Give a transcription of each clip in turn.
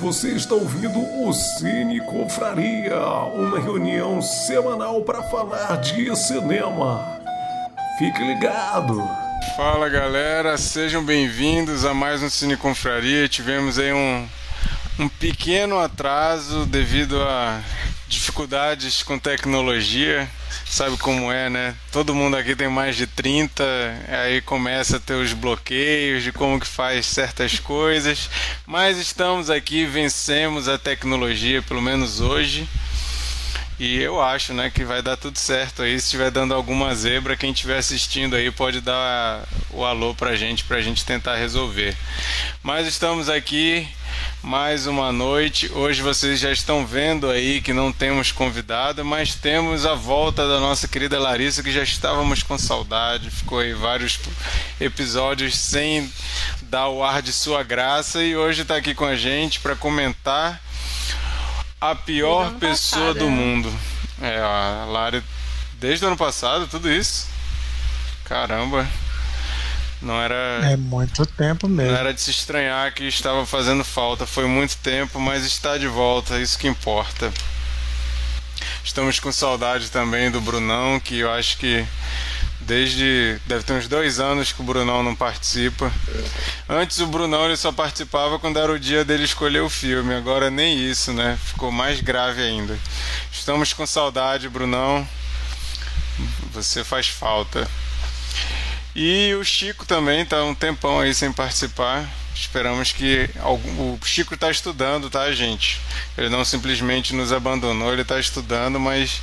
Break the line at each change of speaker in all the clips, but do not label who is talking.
Você está ouvindo o Cine Confraria, uma reunião semanal para falar de cinema. Fique ligado!
Fala galera, sejam bem-vindos a mais um Cine Confraria. Tivemos aí um, um pequeno atraso devido a dificuldades com tecnologia sabe como é, né? Todo mundo aqui tem mais de 30, aí começa a ter os bloqueios de como que faz certas coisas, mas estamos aqui, vencemos a tecnologia, pelo menos hoje. E eu acho, né, que vai dar tudo certo aí. Se estiver dando alguma zebra, quem estiver assistindo aí pode dar o alô pra gente, pra gente tentar resolver. Mas estamos aqui mais uma noite. Hoje vocês já estão vendo aí que não temos convidado, mas temos a volta da nossa querida Larissa, que já estávamos com saudade. Ficou aí vários episódios sem dar o ar de sua graça e hoje está aqui com a gente para comentar a pior pessoa passado, do é. mundo. É, a Lari, desde o ano passado, tudo isso. Caramba. Não era.
É muito tempo mesmo.
Não era de se estranhar que estava fazendo falta. Foi muito tempo, mas está de volta, isso que importa. Estamos com saudade também do Brunão, que eu acho que desde. Deve ter uns dois anos que o Brunão não participa. Antes o Brunão ele só participava quando era o dia dele escolher o filme. Agora nem isso, né? Ficou mais grave ainda. Estamos com saudade, Brunão. Você faz falta. E o Chico também está um tempão aí sem participar. Esperamos que algum... o Chico está estudando, tá, gente? Ele não simplesmente nos abandonou, ele está estudando, mas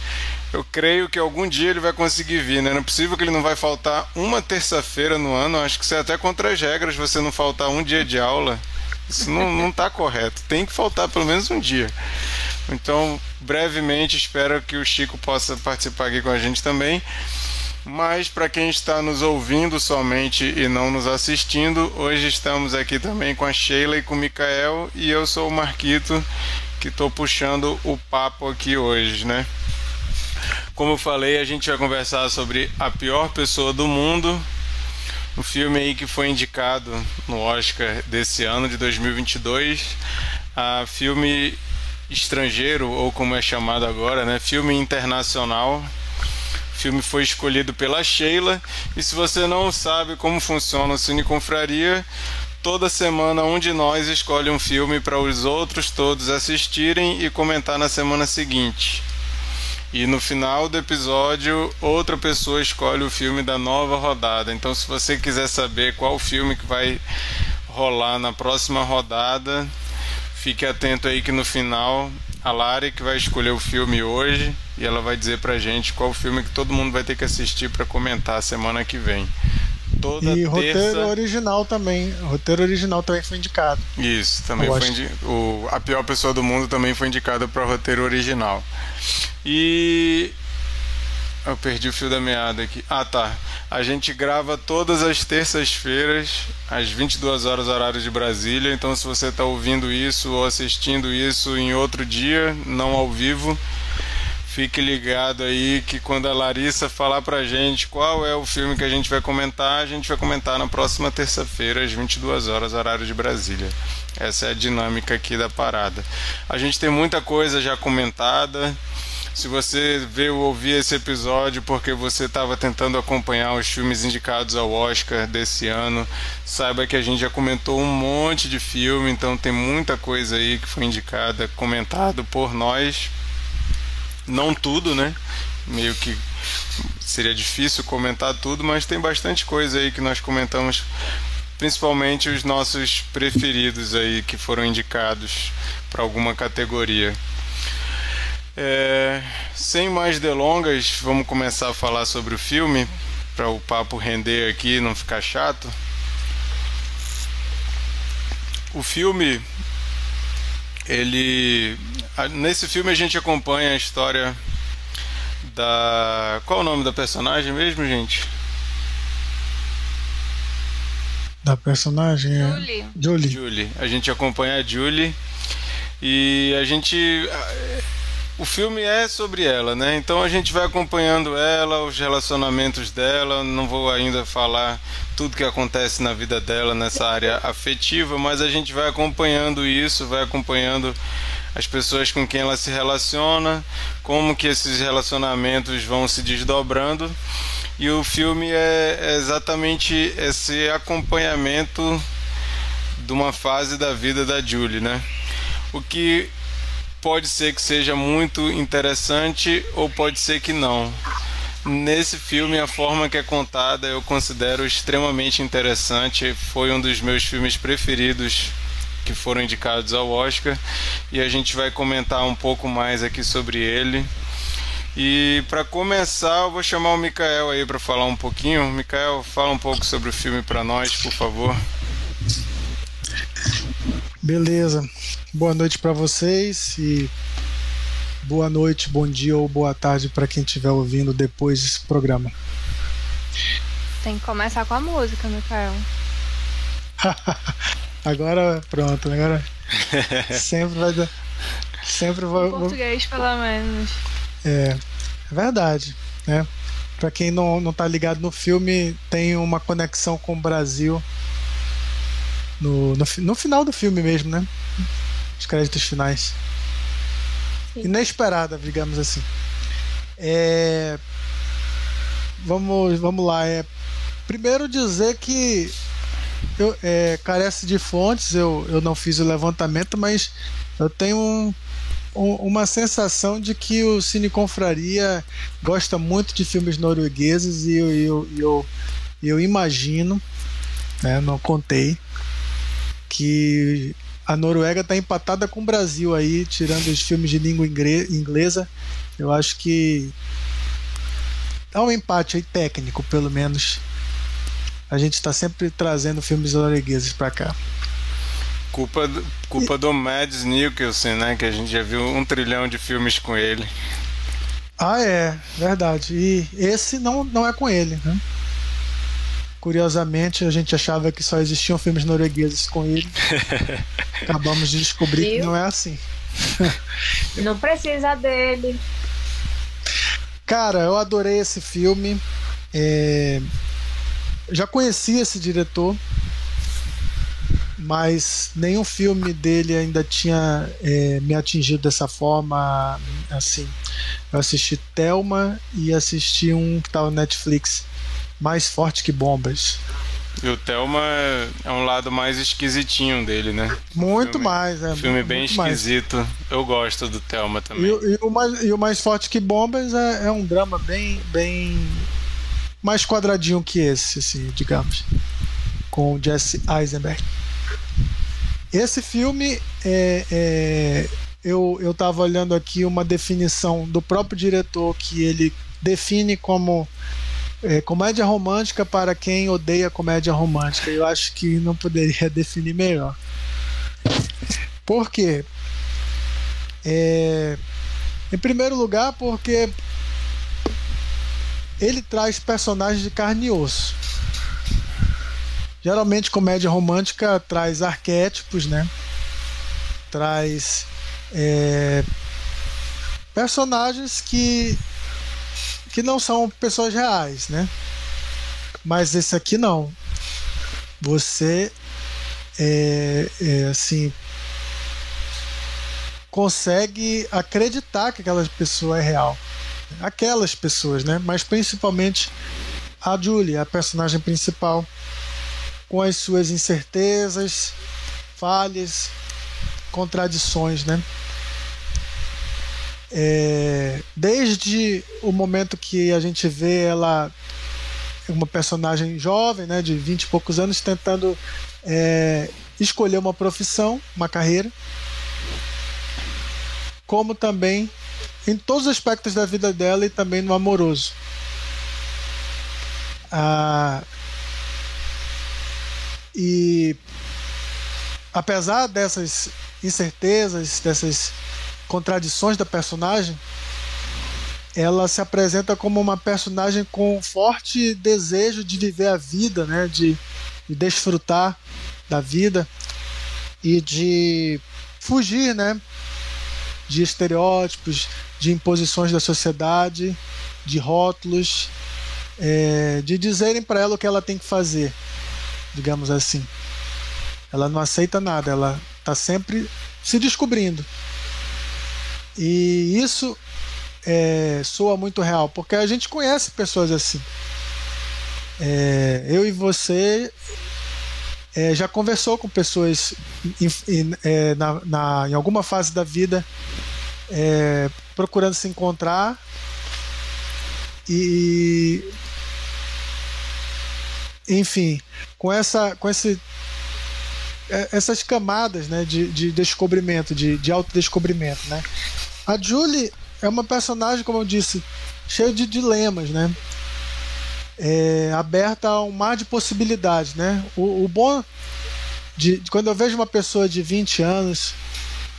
eu creio que algum dia ele vai conseguir vir, né? Não é possível que ele não vai faltar uma terça-feira no ano. Acho que isso é até contra as regras você não faltar um dia de aula. Isso não, não tá correto. Tem que faltar pelo menos um dia. Então, brevemente, espero que o Chico possa participar aqui com a gente também. Mas para quem está nos ouvindo somente e não nos assistindo, hoje estamos aqui também com a Sheila e com o Mikael e eu sou o Marquito que estou puxando o papo aqui hoje, né? Como eu falei, a gente vai conversar sobre a pior pessoa do mundo, um filme aí que foi indicado no Oscar desse ano de 2022, a filme estrangeiro ou como é chamado agora, né? Filme internacional o filme foi escolhido pela Sheila. E se você não sabe como funciona o Cine Confraria, toda semana um de nós escolhe um filme para os outros todos assistirem e comentar na semana seguinte. E no final do episódio, outra pessoa escolhe o filme da nova rodada. Então, se você quiser saber qual filme que vai rolar na próxima rodada, fique atento aí que no final a Lari que vai escolher o filme hoje e ela vai dizer pra gente qual filme que todo mundo vai ter que assistir para comentar semana que vem.
Toda e terça... roteiro original também. Roteiro original também foi indicado.
Isso, também Eu foi indi... o A Pior Pessoa do Mundo também foi indicado para roteiro original. E eu perdi o fio da meada aqui. Ah, tá. A gente grava todas as terças-feiras, às 22 horas, horário de Brasília. Então, se você está ouvindo isso ou assistindo isso em outro dia, não ao vivo, Fique ligado aí que quando a Larissa falar pra gente qual é o filme que a gente vai comentar, a gente vai comentar na próxima terça-feira, às 22 horas, horário de Brasília. Essa é a dinâmica aqui da parada. A gente tem muita coisa já comentada. Se você veio ouvir esse episódio porque você estava tentando acompanhar os filmes indicados ao Oscar desse ano, saiba que a gente já comentou um monte de filme, então tem muita coisa aí que foi indicada, comentado por nós não tudo, né? Meio que seria difícil comentar tudo, mas tem bastante coisa aí que nós comentamos, principalmente os nossos preferidos aí que foram indicados para alguma categoria. É, sem mais delongas, vamos começar a falar sobre o filme para o papo render aqui, não ficar chato. O filme ele nesse filme a gente acompanha a história da qual é o nome da personagem mesmo, gente?
Da personagem é
Julie.
Julie.
Julie. A gente acompanha a Julie e a gente o filme é sobre ela, né? Então a gente vai acompanhando ela, os relacionamentos dela. Não vou ainda falar tudo que acontece na vida dela nessa área afetiva, mas a gente vai acompanhando isso, vai acompanhando as pessoas com quem ela se relaciona, como que esses relacionamentos vão se desdobrando. E o filme é exatamente esse acompanhamento de uma fase da vida da Julie, né? O que pode ser que seja muito interessante ou pode ser que não. Nesse filme, a forma que é contada eu considero extremamente interessante. Foi um dos meus filmes preferidos que foram indicados ao Oscar e a gente vai comentar um pouco mais aqui sobre ele. E para começar, eu vou chamar o Mikael aí para falar um pouquinho. Mikael, fala um pouco sobre o filme para nós, por favor.
Beleza. Boa noite para vocês e boa noite, bom dia ou boa tarde para quem estiver ouvindo depois desse programa.
Tem que começar com a música, Mikael.
agora pronto, agora sempre vai dar. Sempre vai.
português, pelo menos.
É, é verdade, né? Para quem não, não tá ligado no filme, tem uma conexão com o Brasil no, no, no final do filme mesmo, né? Os créditos finais. Sim. Inesperada, digamos assim. É, vamos, vamos lá. É, primeiro dizer que eu, é, carece de fontes, eu, eu não fiz o levantamento, mas eu tenho um, um, uma sensação de que o Cine Confraria gosta muito de filmes noruegueses e eu, eu, eu, eu imagino, né, não contei, que a Noruega está empatada com o Brasil aí, tirando os filmes de língua inglesa. Eu acho que há um empate aí técnico, pelo menos. A gente está sempre trazendo filmes noruegueses para cá.
Culpa, do, culpa e... do Mads Mikkelsen, né? Que a gente já viu um trilhão de filmes com ele.
Ah, é, verdade. E esse não, não é com ele, né? Curiosamente, a gente achava que só existiam filmes noruegueses com ele. Acabamos de descobrir Viu? que não é assim.
não precisa dele.
Cara, eu adorei esse filme. É... Já conheci esse diretor, mas nenhum filme dele ainda tinha é, me atingido dessa forma. Assim, eu assisti Thelma e assisti um que estava no Netflix mais forte que bombas.
E o Thelma é um lado mais esquisitinho dele, né?
Muito filme, mais, é.
Filme bem esquisito. Mais. Eu gosto do Thelma também.
E, e, o mais, e o mais forte que bombas é, é um drama bem, bem mais quadradinho que esse, assim, digamos, com Jesse Eisenberg. Esse filme é, é, eu eu estava olhando aqui uma definição do próprio diretor que ele define como é, comédia romântica para quem odeia comédia romântica. Eu acho que não poderia definir melhor. Por quê? É, em primeiro lugar, porque ele traz personagens de carne e osso. Geralmente, comédia romântica traz arquétipos, né? Traz é, personagens que que não são pessoas reais, né? Mas esse aqui não. Você é, é assim consegue acreditar que aquela pessoa é real. Aquelas pessoas, né? Mas principalmente a Julie, a personagem principal, com as suas incertezas, falhas, contradições, né? É, desde o momento que a gente vê ela, uma personagem jovem, né, de 20 e poucos anos, tentando é, escolher uma profissão, uma carreira, como também em todos os aspectos da vida dela e também no amoroso. Ah, e apesar dessas incertezas, dessas contradições da personagem, ela se apresenta como uma personagem com forte desejo de viver a vida, né? de, de desfrutar da vida e de fugir, né? De estereótipos, de imposições da sociedade, de rótulos, é, de dizerem para ela o que ela tem que fazer, digamos assim. Ela não aceita nada, ela está sempre se descobrindo. E isso é, soa muito real, porque a gente conhece pessoas assim. É, eu e você é, já conversou com pessoas em, em, é, na, na, em alguma fase da vida é, procurando se encontrar e enfim com essa com esse é, essas camadas né, de, de descobrimento, de, de autodescobrimento. Né? A Julie é uma personagem, como eu disse, cheia de dilemas, né? É, aberta a um mar de possibilidades, né? O, o bom de, de, quando eu vejo uma pessoa de 20 anos,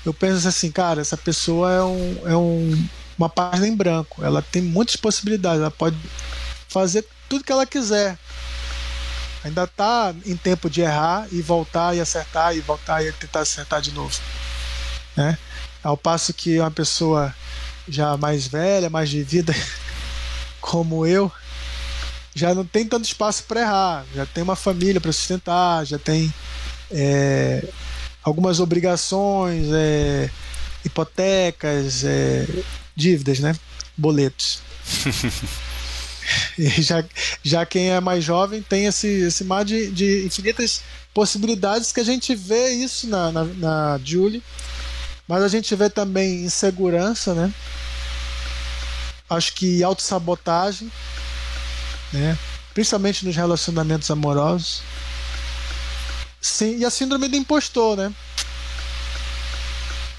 eu penso assim, cara, essa pessoa é, um, é um, uma página em branco. Ela tem muitas possibilidades, ela pode fazer tudo que ela quiser. Ainda está em tempo de errar e voltar e acertar e voltar e tentar acertar de novo. Né? Ao passo que uma pessoa já mais velha, mais de vida, como eu, já não tem tanto espaço para errar, já tem uma família para sustentar, já tem é, algumas obrigações, é, hipotecas, é, dívidas, né? Boletos. e já, já quem é mais jovem tem esse, esse mar de, de infinitas possibilidades que a gente vê isso na, na, na Julie mas a gente vê também insegurança, né? Acho que autossabotagem, né? Principalmente nos relacionamentos amorosos. Sim, e a síndrome do impostor, né?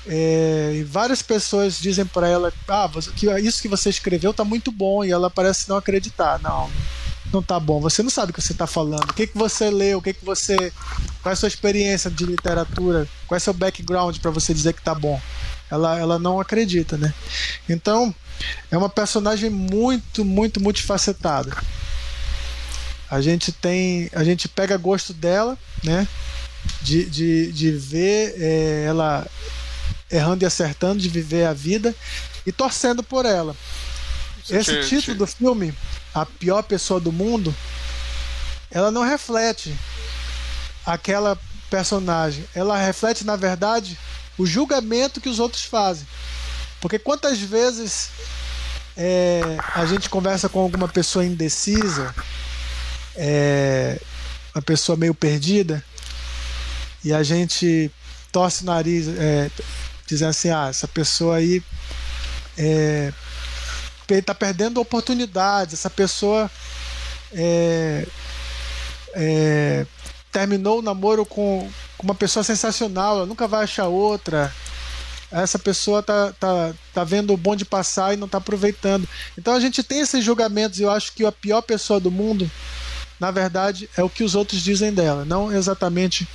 É, várias pessoas dizem para ela: ah, que isso que você escreveu tá muito bom, e ela parece não acreditar. Não, não tá bom. Você não sabe o que você está falando. O que, que você leu? O que, que você. Qual é a sua experiência de literatura? Qual é o seu background para você dizer que tá bom? Ela, ela não acredita, né? Então, é uma personagem muito, muito multifacetada. A gente tem. A gente pega gosto dela, né? De, de, de ver é, ela errando e acertando, de viver a vida e torcendo por ela. Esse título do filme a pior pessoa do mundo, ela não reflete aquela personagem. Ela reflete, na verdade, o julgamento que os outros fazem. Porque quantas vezes é, a gente conversa com alguma pessoa indecisa, é, uma pessoa meio perdida, e a gente torce o nariz, é, dizendo assim: ah, essa pessoa aí é, está perdendo oportunidades. Essa pessoa é, é, terminou o namoro com, com, uma pessoa sensacional, ela nunca vai achar outra. Essa pessoa tá, tá, tá vendo o bonde passar e não está aproveitando. Então a gente tem esses julgamentos e eu acho que a pior pessoa do mundo, na verdade, é o que os outros dizem dela, não exatamente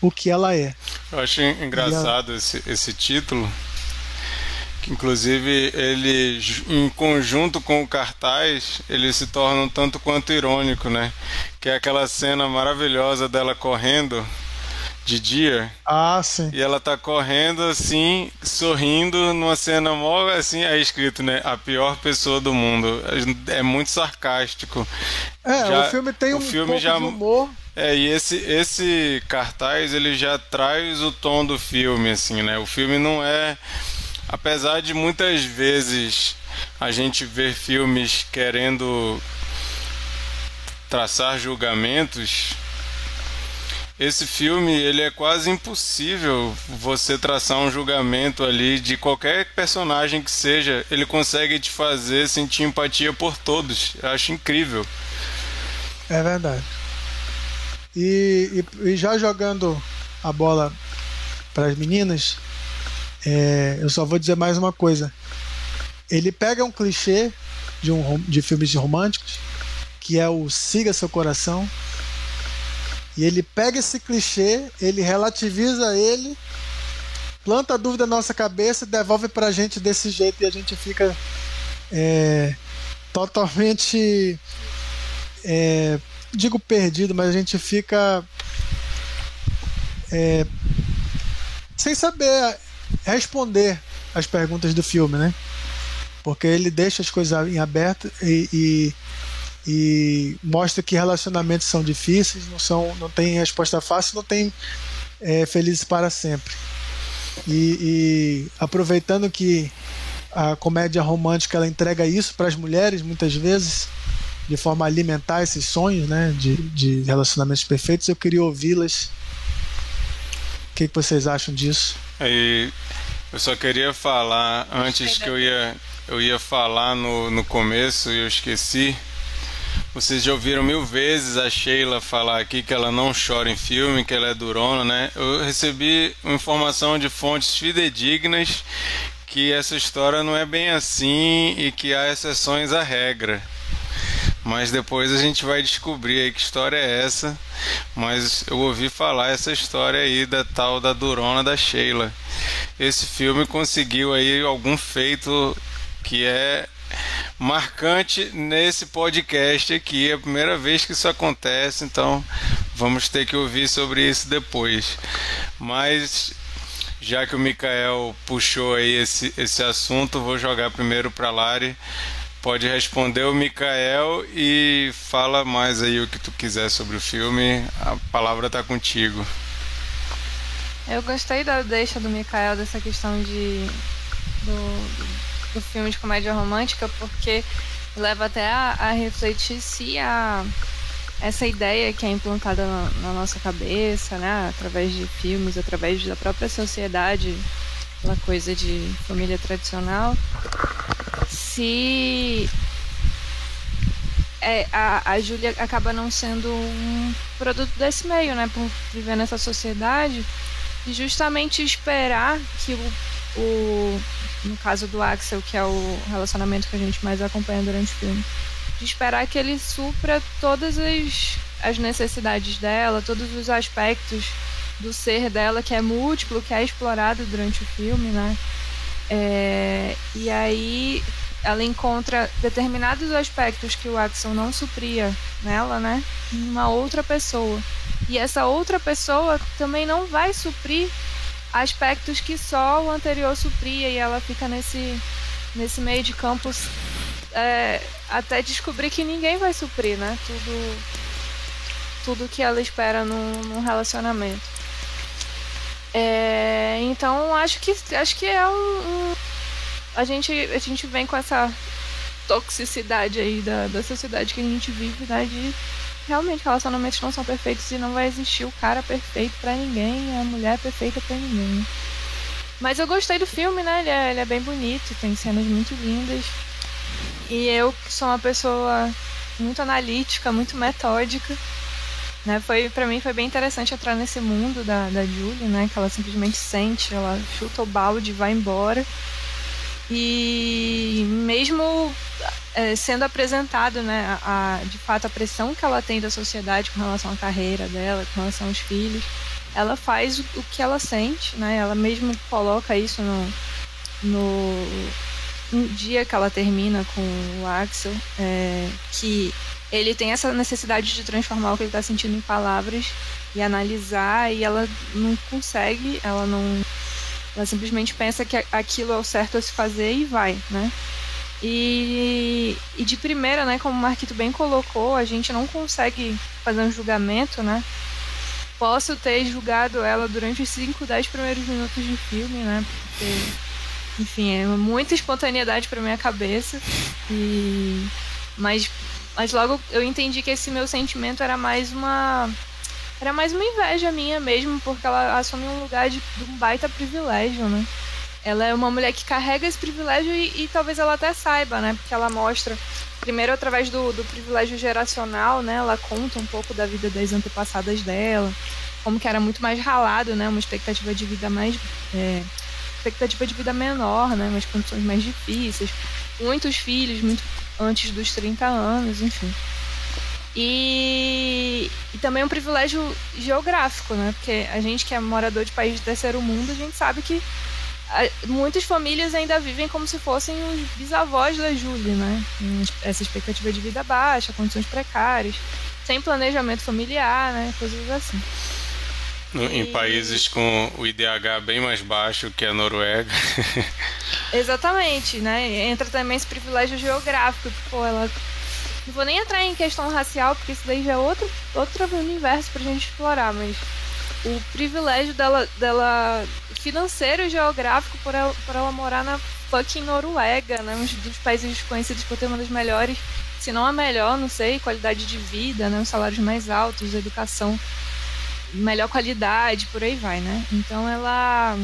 o que ela é.
Eu acho engraçado ela... esse, esse título, que inclusive ele em conjunto com o cartaz ele se torna um tanto quanto irônico, né? Que é aquela cena maravilhosa dela correndo de dia.
Ah, sim.
E ela tá correndo assim, sorrindo numa cena mó assim, é escrito, né? A pior pessoa do mundo. É muito sarcástico.
É, já, o filme tem um filme pouco já, de humor.
É, e esse, esse cartaz ele já traz o tom do filme, assim, né? O filme não é apesar de muitas vezes a gente ver filmes querendo traçar julgamentos, esse filme ele é quase impossível você traçar um julgamento ali de qualquer personagem que seja. Ele consegue te fazer sentir empatia por todos. Eu acho incrível.
É verdade. E, e, e já jogando a bola para as meninas, é, eu só vou dizer mais uma coisa. Ele pega um clichê de, um, de filmes românticos, que é o siga seu coração, e ele pega esse clichê, ele relativiza ele, planta a dúvida na nossa cabeça, devolve pra gente desse jeito e a gente fica é, totalmente. É, digo perdido, mas a gente fica. É, sem saber responder as perguntas do filme, né? Porque ele deixa as coisas em aberto e, e, e mostra que relacionamentos são difíceis, não, são, não tem resposta fácil, não tem é, felizes para sempre. E, e, aproveitando que a comédia romântica ela entrega isso para as mulheres muitas vezes de forma a alimentar esses sonhos né, de, de relacionamentos perfeitos, eu queria ouvi-las. O que, que vocês acham disso?
Aí, eu só queria falar antes que eu ia, eu ia falar no, no começo e eu esqueci. Vocês já ouviram mil vezes a Sheila falar aqui que ela não chora em filme, que ela é durona, né? Eu recebi informação de fontes fidedignas que essa história não é bem assim e que há exceções à regra. Mas depois a gente vai descobrir aí que história é essa. Mas eu ouvi falar essa história aí da tal da Durona da Sheila. Esse filme conseguiu aí algum feito que é marcante nesse podcast aqui. É a primeira vez que isso acontece, então vamos ter que ouvir sobre isso depois. Mas já que o Mikael puxou aí esse, esse assunto, vou jogar primeiro para Lari. Pode responder o Mikael e fala mais aí o que tu quiser sobre o filme. A palavra está contigo.
Eu gostei da deixa do Mikael dessa questão de do, do filme de comédia romântica, porque leva até a, a refletir se a, essa ideia que é implantada na, na, nossa cabeça, né, através de filmes, através da própria sociedade, aquela coisa de família tradicional, se é, a, a Júlia acaba não sendo um produto desse meio, né, por viver nessa sociedade e justamente esperar que o, o no caso do Axel, que é o relacionamento que a gente mais acompanha durante o filme, de esperar que ele supra todas as, as necessidades dela, todos os aspectos do ser dela que é múltiplo, que é explorado durante o filme, né? É, e aí ela encontra determinados aspectos que o Axel não supria nela, né? Em uma outra pessoa. E essa outra pessoa também não vai suprir aspectos que só o anterior supria e ela fica nesse, nesse meio de campo é, até descobrir que ninguém vai suprir, né? Tudo, tudo que ela espera num, num relacionamento. É, então acho que acho que é um, um, a gente a gente vem com essa toxicidade aí da, da sociedade que a gente vive, né? De realmente relacionamentos não são perfeitos e não vai existir o cara perfeito para ninguém, a mulher perfeita para ninguém. Mas eu gostei do filme, né? Ele é, ele é, bem bonito, tem cenas muito lindas. E eu, que sou uma pessoa muito analítica, muito metódica, né? Foi, para mim foi bem interessante entrar nesse mundo da, da Julie, né? Que ela simplesmente sente, ela chuta o balde vai embora. E mesmo é, sendo apresentado, né, a, de fato, a pressão que ela tem da sociedade com relação à carreira dela, com relação aos filhos, ela faz o, o que ela sente, né? Ela mesmo coloca isso no, no, no dia que ela termina com o Axel, é, que ele tem essa necessidade de transformar o que ele está sentindo em palavras e analisar, e ela não consegue, ela não. Ela simplesmente pensa que aquilo é o certo a se fazer e vai, né? E, e de primeira, né, como o Marquito bem colocou, a gente não consegue fazer um julgamento, né? Posso ter julgado ela durante os 5, 10 primeiros minutos de filme, né? Porque, enfim, é muita espontaneidade para minha cabeça. E mas mas logo eu entendi que esse meu sentimento era mais uma era mais uma inveja minha mesmo, porque ela assume um lugar de, de um baita privilégio, né? ela é uma mulher que carrega esse privilégio e, e, talvez ela até saiba, né? Porque ela mostra, primeiro através do, do privilégio geracional, né? Ela conta um pouco da vida das antepassadas dela, como que era muito mais ralado, né? Uma expectativa de vida mais. É, expectativa de vida menor, né? Umas condições mais difíceis. Muitos filhos, muito antes dos 30 anos, enfim. E, e, também um privilégio geográfico, né? Porque a gente que é morador de país de terceiro mundo, a gente sabe que muitas famílias ainda vivem como se fossem os bisavós da Júlia, né? Essa expectativa de vida baixa, condições precárias, sem planejamento familiar, né? Coisas assim.
No, e... Em países com o IDH bem mais baixo que a Noruega.
Exatamente, né? Entra também esse privilégio geográfico, pô, ela não vou nem entrar em questão racial, porque isso daí já é outro, outro universo pra gente explorar, mas o privilégio dela, dela financeiro e geográfico por ela, por ela morar na fucking Noruega, né? Um dos países conhecidos por ter uma das melhores, se não a melhor, não sei, qualidade de vida, né? Os salários mais altos, educação, melhor qualidade, por aí vai, né? Então ela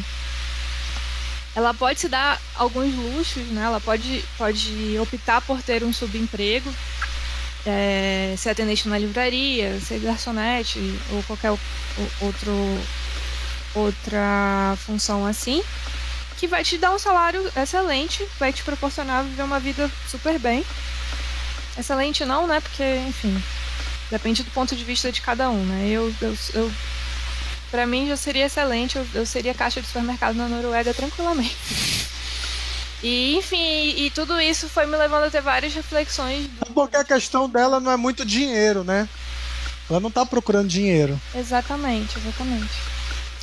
ela pode se dar alguns luxos, né? Ela pode, pode optar por ter um subemprego, é, ser atendente numa livraria, ser garçonete ou qualquer outro, outra função assim, que vai te dar um salário excelente, vai te proporcionar viver uma vida super bem. Excelente não, né? Porque, enfim, depende do ponto de vista de cada um, né? Eu, eu, eu para mim já seria excelente, eu, eu seria caixa de supermercado na Noruega tranquilamente. E, enfim, e tudo isso foi me levando a ter várias reflexões.
Do... Porque a questão dela não é muito dinheiro, né? Ela não tá procurando dinheiro.
Exatamente, exatamente.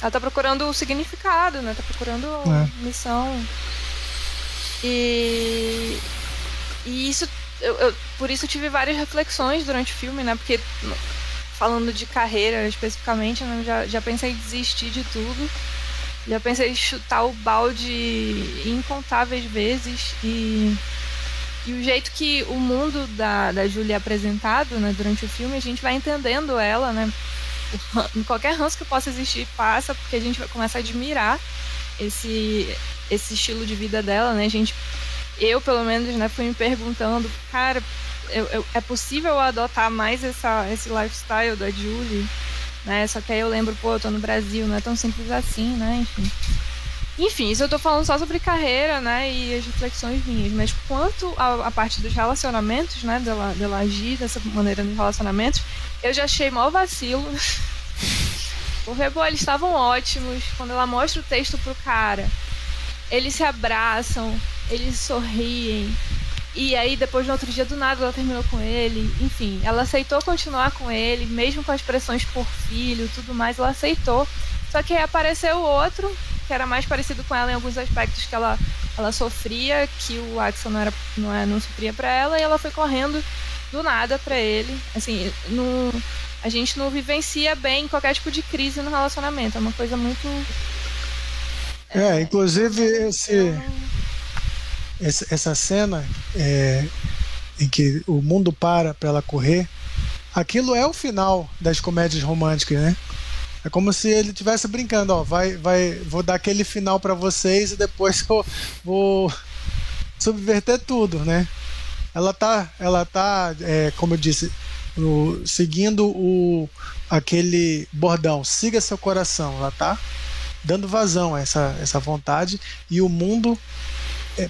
Ela tá procurando o significado, né? Tá procurando é. missão. E. E isso. Eu, eu, por isso tive várias reflexões durante o filme, né? Porque falando de carreira especificamente, né? já, já pensei em desistir de tudo. Já pensei em chutar o balde incontáveis vezes e e o jeito que o mundo da, da Julia é apresentado né, durante o filme, a gente vai entendendo ela, né? Qualquer ranço que possa existir passa, porque a gente vai começar a admirar esse, esse estilo de vida dela, né? A gente, eu, pelo menos, né, fui me perguntando, cara, eu, eu, é possível adotar mais essa, esse lifestyle da Julie? Né? Só que aí eu lembro, pô, eu tô no Brasil, não é tão simples assim, né? Enfim. Enfim, isso eu tô falando só sobre carreira, né? E as reflexões minhas. Mas quanto a parte dos relacionamentos, né? Dela, dela agir dessa maneira nos relacionamentos, eu já achei mó vacilo. Porque, pô, eles estavam ótimos. Quando ela mostra o texto pro cara, eles se abraçam, eles sorriem. E aí, depois no outro dia, do nada, ela terminou com ele. Enfim, ela aceitou continuar com ele, mesmo com as pressões por filho tudo mais, ela aceitou. Só que aí apareceu outro que era mais parecido com ela em alguns aspectos que ela, ela sofria, que o Axel não, era, não, é, não sofria para ela, e ela foi correndo do nada para ele. Assim, não, a gente não vivencia bem qualquer tipo de crise no relacionamento. É uma coisa muito.
É, inclusive esse, esse essa cena é, em que o mundo para para ela correr, aquilo é o final das comédias românticas, né? É como se ele estivesse brincando, ó, vai, vai, vou dar aquele final para vocês e depois eu vou subverter tudo, né? Ela tá, ela tá, é, como eu disse, no, seguindo o aquele bordão, siga seu coração, ela tá dando vazão a essa, essa vontade e o mundo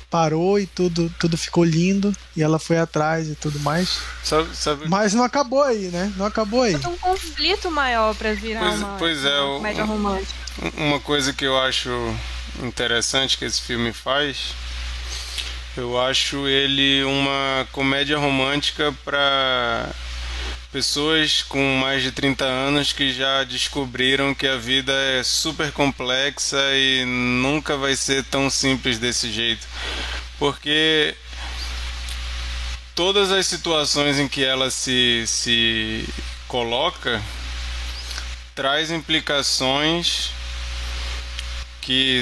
parou e tudo, tudo ficou lindo e ela foi atrás e tudo mais. Sabe, sabe... Mas não acabou aí, né? Não acabou aí.
Tem um conflito maior para virar
pois,
uma,
pois é,
uma comédia romântica.
Uma coisa que eu acho interessante que esse filme faz, eu acho ele uma comédia romântica para pessoas com mais de 30 anos que já descobriram que a vida é super complexa e nunca vai ser tão simples desse jeito. Porque todas as situações em que ela se, se coloca traz implicações que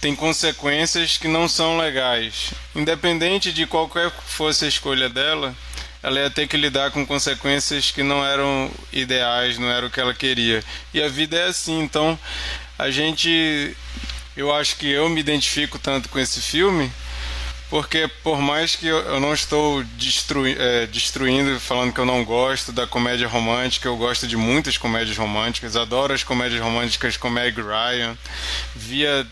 têm consequências que não são legais. Independente de qualquer fosse a escolha dela, ela ia ter que lidar com consequências que não eram ideais, não era o que ela queria. E a vida é assim, então a gente. Eu acho que eu me identifico tanto com esse filme, porque por mais que eu não estou destrui, é, destruindo, falando que eu não gosto da comédia romântica, eu gosto de muitas comédias românticas, adoro as comédias românticas com Meg Ryan, via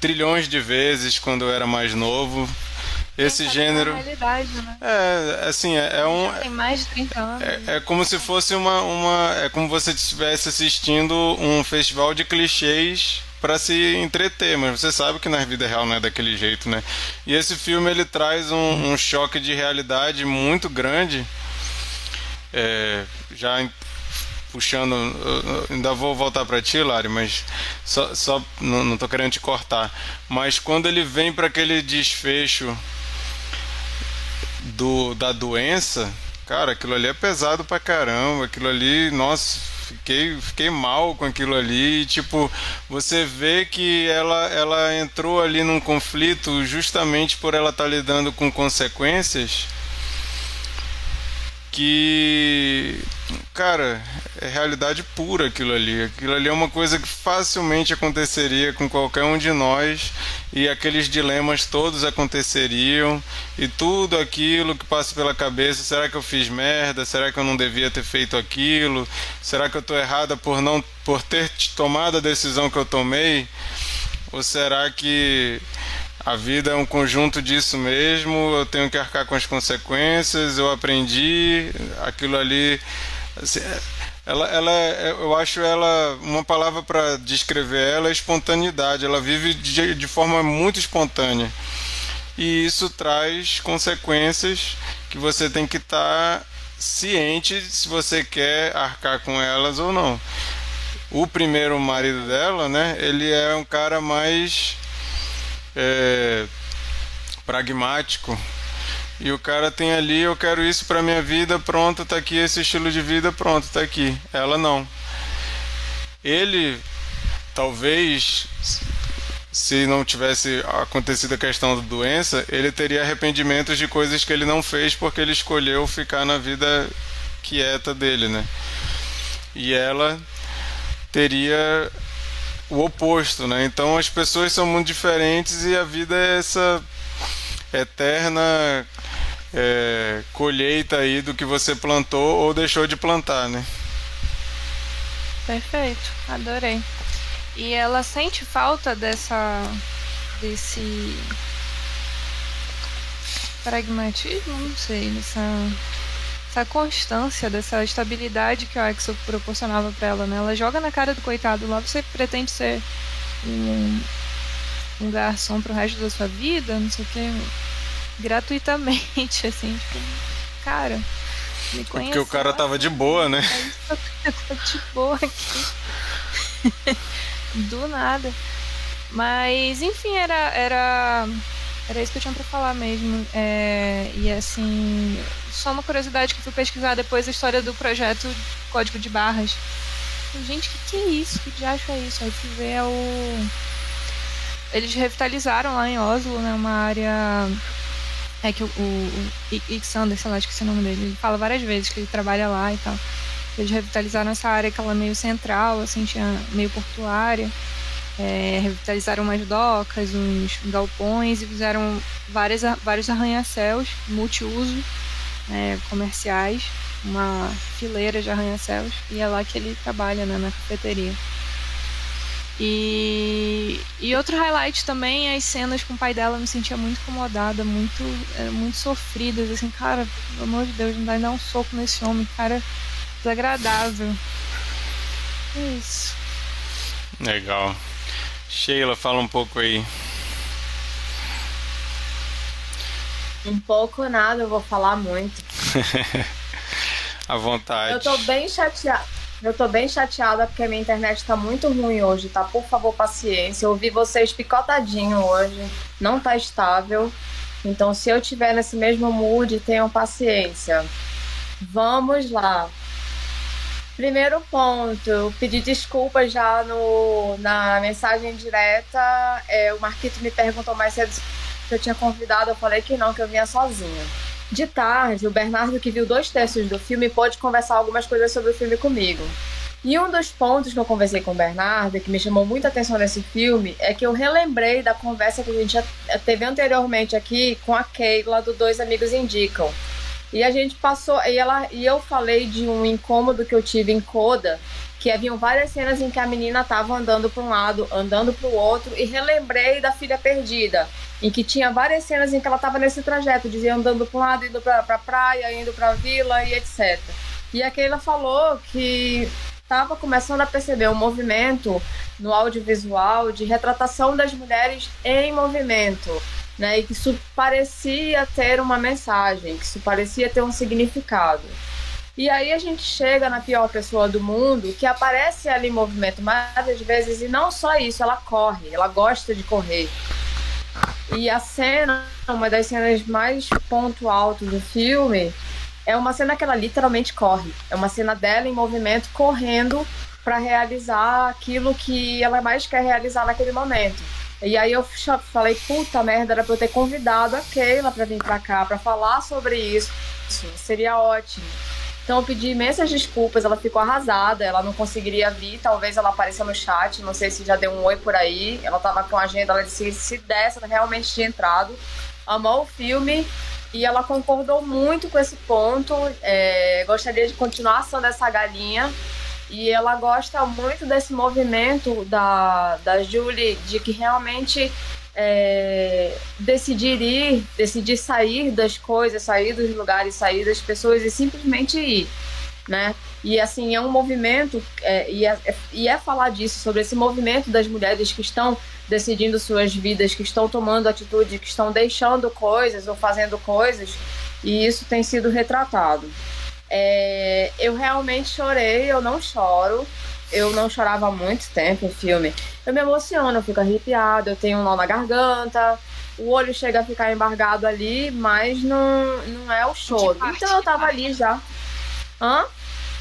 trilhões de vezes quando eu era mais novo, esse gênero.
Né?
É, assim, é, é um.
Tem mais de 30 anos.
É, é, como se fosse uma, uma. É como você estivesse assistindo um festival de clichês para se entreter, mas você sabe que na vida real não é daquele jeito, né? E esse filme ele traz um, um choque de realidade muito grande. É, já puxando, ainda vou voltar para ti, Lari, mas só, só não, não tô querendo te cortar. Mas quando ele vem para aquele desfecho do, da doença, cara, aquilo ali é pesado pra caramba. Aquilo ali, nossa, fiquei, fiquei mal com aquilo ali. Tipo, você vê que ela, ela entrou ali num conflito justamente por ela estar tá lidando com consequências que cara, é realidade pura aquilo ali. Aquilo ali é uma coisa que facilmente aconteceria com qualquer um de nós e aqueles dilemas todos aconteceriam e tudo aquilo que passa pela cabeça, será que eu fiz merda? Será que eu não devia ter feito aquilo? Será que eu estou errada por não por ter tomado a decisão que eu tomei? Ou será que a vida é um conjunto disso mesmo, eu tenho que arcar com as consequências, eu aprendi, aquilo ali. Assim, ela, ela, eu acho ela uma palavra para descrever ela é espontaneidade. Ela vive de, de forma muito espontânea e isso traz consequências que você tem que estar tá ciente se você quer arcar com elas ou não. O primeiro marido dela, né? Ele é um cara mais é, pragmático. E o cara tem ali, eu quero isso para minha vida, pronto, tá aqui esse estilo de vida, pronto, tá aqui. Ela não. Ele talvez se não tivesse acontecido a questão da doença, ele teria arrependimentos de coisas que ele não fez porque ele escolheu ficar na vida quieta dele, né? E ela teria o oposto, né? Então as pessoas são muito diferentes e a vida é essa eterna é, colheita aí do que você plantou ou deixou de plantar, né?
Perfeito, adorei. E ela sente falta dessa desse pragmatismo, não sei, dessa essa constância, dessa estabilidade que o Exo proporcionava para ela, né? Ela joga na cara do coitado lá, você pretende ser um, um garçom pro resto da sua vida, não sei o que, gratuitamente, assim, tipo, cara, me conhece.
Porque o cara tava de boa, né?
Eu tô de boa aqui. do nada. Mas, enfim, era, era era isso que eu tinha pra falar mesmo. É, e assim, só uma curiosidade que fui pesquisar depois a história do projeto Código de Barras. Gente, o que, que é isso? Que diacho é isso? Aí fui ver é o. Eles revitalizaram lá em Oslo, né? Uma área. É que o, o, o Ixander, sei lá, esqueci o nome dele, ele fala várias vezes que ele trabalha lá e tal. Eles revitalizaram essa área que ela é meio central, assim, tinha meio portuária é, revitalizaram umas docas, uns galpões e fizeram várias, vários arranha-céus multiuso, é, comerciais, uma fileira de arranha-céus, e é lá que ele trabalha, né, na cafeteria. E, e outro highlight também é as cenas com o pai dela, eu me sentia muito incomodada, muito, é, muito sofridas, assim, cara, pelo amor de Deus, não dá dar um soco nesse homem, cara, desagradável. É isso.
Legal. Sheila, fala um pouco aí.
Um pouco nada, eu vou falar muito.
à vontade.
Eu tô bem chateada. Eu tô bem chateada porque a minha internet tá muito ruim hoje, tá? Por favor, paciência. Eu ouvi vocês picotadinho hoje. Não tá estável. Então, se eu tiver nesse mesmo mood, tenham paciência. Vamos lá. Primeiro ponto, pedir desculpas já no, na mensagem direta. É, o Marquito me perguntou mais cedo se eu tinha convidado, eu falei que não, que eu vinha sozinha. De tarde, o Bernardo, que viu dois terços do filme, pôde conversar algumas coisas sobre o filme comigo. E um dos pontos que eu conversei com o Bernardo, que me chamou muita atenção nesse filme, é que eu relembrei da conversa que a gente já teve anteriormente aqui com a Keila do Dois Amigos Indicam e a gente passou, e, ela, e eu falei de um incômodo que eu tive em Coda, que haviam várias cenas em que a menina estava andando para um lado, andando para o outro, e relembrei da filha perdida, em que tinha várias cenas em que ela estava nesse trajeto, dizia andando para um lado, indo para a praia, indo para a vila e etc. E a Keila falou que estava começando a perceber um movimento no audiovisual de retratação das mulheres em movimento né? E que isso parecia ter uma mensagem, que isso parecia ter um significado. E aí a gente chega na pior pessoa do mundo, que aparece ali em movimento várias vezes, e não só isso, ela corre, ela gosta de correr. E a cena, uma das cenas mais ponto alto do filme, é uma cena que ela literalmente corre. É uma cena dela em movimento correndo para realizar aquilo que ela mais quer realizar naquele momento. E aí eu falei, puta merda, era pra eu ter convidado a Keila para vir pra cá para falar sobre isso. Seria ótimo. Então eu pedi imensas desculpas, ela ficou arrasada, ela não conseguiria vir, talvez ela apareça no chat, não sei se já deu um oi por aí. Ela tava com a agenda, ela disse se desse, ela realmente tinha entrado. Amou o filme e ela concordou muito com esse ponto. É, gostaria de continuar sendo essa galinha e ela gosta muito desse movimento da, da Julie, de que realmente é, decidir ir, decidir sair das coisas, sair dos lugares, sair das pessoas e simplesmente ir, né? E assim, é um movimento, é, e, é, e é falar disso, sobre esse movimento das mulheres que estão decidindo suas vidas, que estão tomando atitude, que estão deixando coisas ou fazendo coisas, e isso tem sido retratado. É, eu realmente chorei, eu não choro. Eu não chorava há muito tempo em filme. Eu me emociono, eu fico arrepiada, eu tenho um nó na garganta, o olho chega a ficar embargado ali, mas não, não é o choro. Então eu tava ali já. Hã?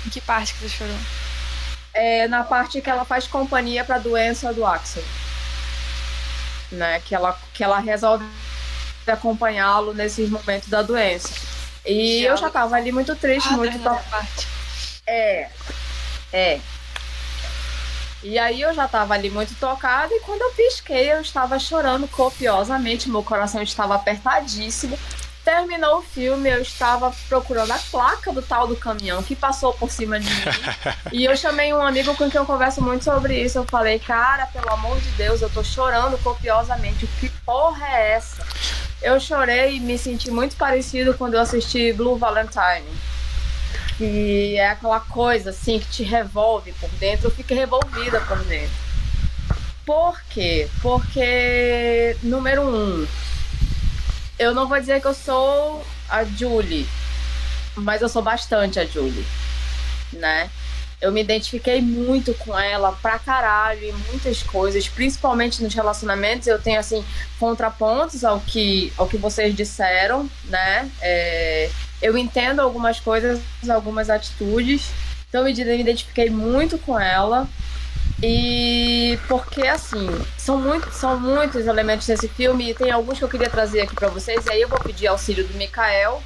Em que parte que você chorou?
É na parte que ela faz companhia pra doença do Axel. Né? Que ela, que ela resolve acompanhá-lo nesses momentos da doença. E eu já tava ali muito triste, ah, muito to... É. É. E aí eu já tava ali muito tocada e quando eu pisquei eu estava chorando copiosamente, meu coração estava apertadíssimo. Terminou o filme, eu estava procurando a placa do tal do caminhão que passou por cima de mim. e eu chamei um amigo com quem eu converso muito sobre isso. Eu falei, cara, pelo amor de Deus, eu tô chorando copiosamente. Que porra é essa? Eu chorei e me senti muito parecido quando eu assisti Blue Valentine. Que é aquela coisa assim que te revolve por dentro. Eu fiquei revolvida por dentro. Por quê? Porque, número um, eu não vou dizer que eu sou a Julie, mas eu sou bastante a Julie, né? eu me identifiquei muito com ela pra caralho em muitas coisas, principalmente nos relacionamentos. Eu tenho, assim, contrapontos ao que, ao que vocês disseram, né? É, eu entendo algumas coisas, algumas atitudes. Então, eu me identifiquei muito com ela. E porque, assim, são, muito, são muitos elementos nesse filme e tem alguns que eu queria trazer aqui para vocês. E aí eu vou pedir auxílio do Mikael.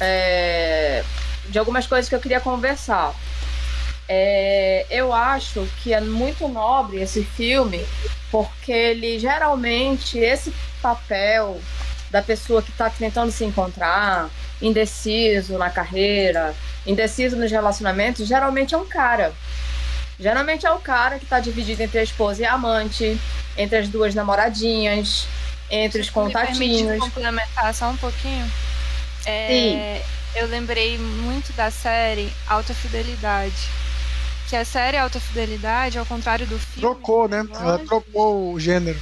É, de algumas coisas que eu queria conversar. É, eu acho que é muito nobre esse filme, porque ele geralmente, esse papel da pessoa que está tentando se encontrar, indeciso na carreira, indeciso nos relacionamentos, geralmente é um cara. Geralmente é o cara que está dividido entre a esposa e a amante, entre as duas namoradinhas, entre os contatinhos. Me
complementar só um pouquinho? É, Sim. Eu lembrei muito da série Alta Fidelidade que a série Alta Fidelidade, ao contrário do filme.
Trocou, né? Ela trocou o gênero.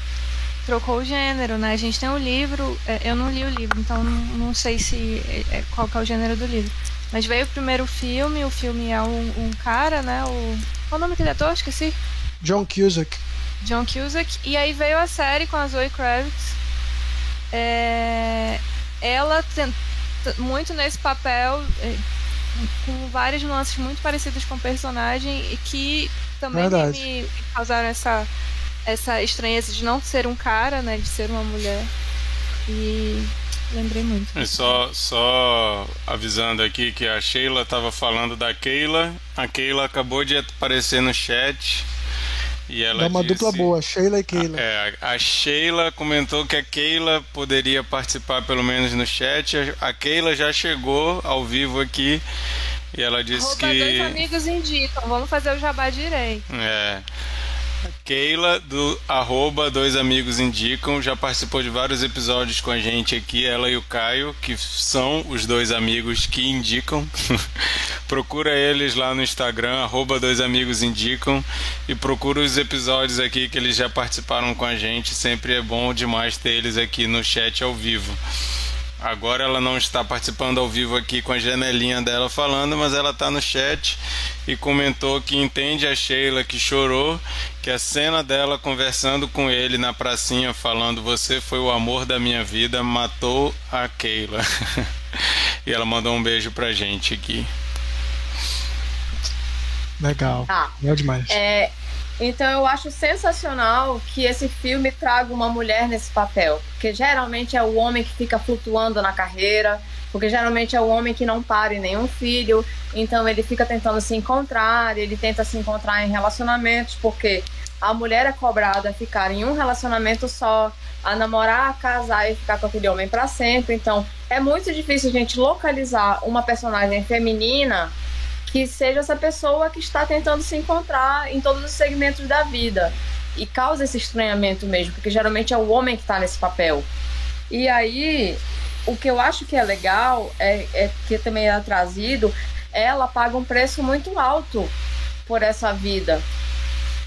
Trocou o gênero, né? A gente tem um livro, é, eu não li o livro, então não sei se é, é, qual que é o gênero do livro. Mas veio o primeiro filme, o filme é um, um cara, né? O, qual o nome daquele ator? Esqueci.
John Cusack.
John Cusack. E aí veio a série com a Zoe Kravitz. É, ela tem, muito nesse papel é, com várias nuances muito parecidas com o personagem e que também me, me causaram essa, essa estranheza de não ser um cara, né? De ser uma mulher. E lembrei muito.
E só, só avisando aqui que a Sheila estava falando da Keila. A Keila acabou de aparecer no chat. E ela
é uma
disse,
dupla boa, Sheila e Keila.
É, a Sheila comentou que a Keila poderia participar pelo menos no chat. A Keila já chegou ao vivo aqui e ela disse Arroba que.
dois amigos indicam, vamos fazer o jabá direito.
É. Keila, do arroba Dois Amigos Indicam, já participou de vários episódios com a gente aqui, ela e o Caio, que são os dois amigos que indicam. procura eles lá no Instagram, arroba Dois Amigos Indicam, e procura os episódios aqui que eles já participaram com a gente. Sempre é bom demais ter eles aqui no chat ao vivo. Agora ela não está participando ao vivo aqui com a janelinha dela falando, mas ela está no chat e comentou que entende a Sheila que chorou, que a cena dela conversando com ele na pracinha falando você foi o amor da minha vida, matou a Keila. e ela mandou um beijo pra gente aqui.
Legal. Ah, Legal demais.
É, então eu acho sensacional que esse filme traga uma mulher nesse papel, porque geralmente é o homem que fica flutuando na carreira, porque geralmente é o homem que não pare nenhum filho, então ele fica tentando se encontrar, ele tenta se encontrar em relacionamentos, porque a mulher é cobrada a ficar em um relacionamento só, a namorar, a casar e ficar com aquele homem para sempre. Então é muito difícil a gente localizar uma personagem feminina que seja essa pessoa que está tentando se encontrar em todos os segmentos da vida. E causa esse estranhamento mesmo, porque geralmente é o homem que está nesse papel. E aí, o que eu acho que é legal, é, é que também é trazido, ela paga um preço muito alto por essa vida.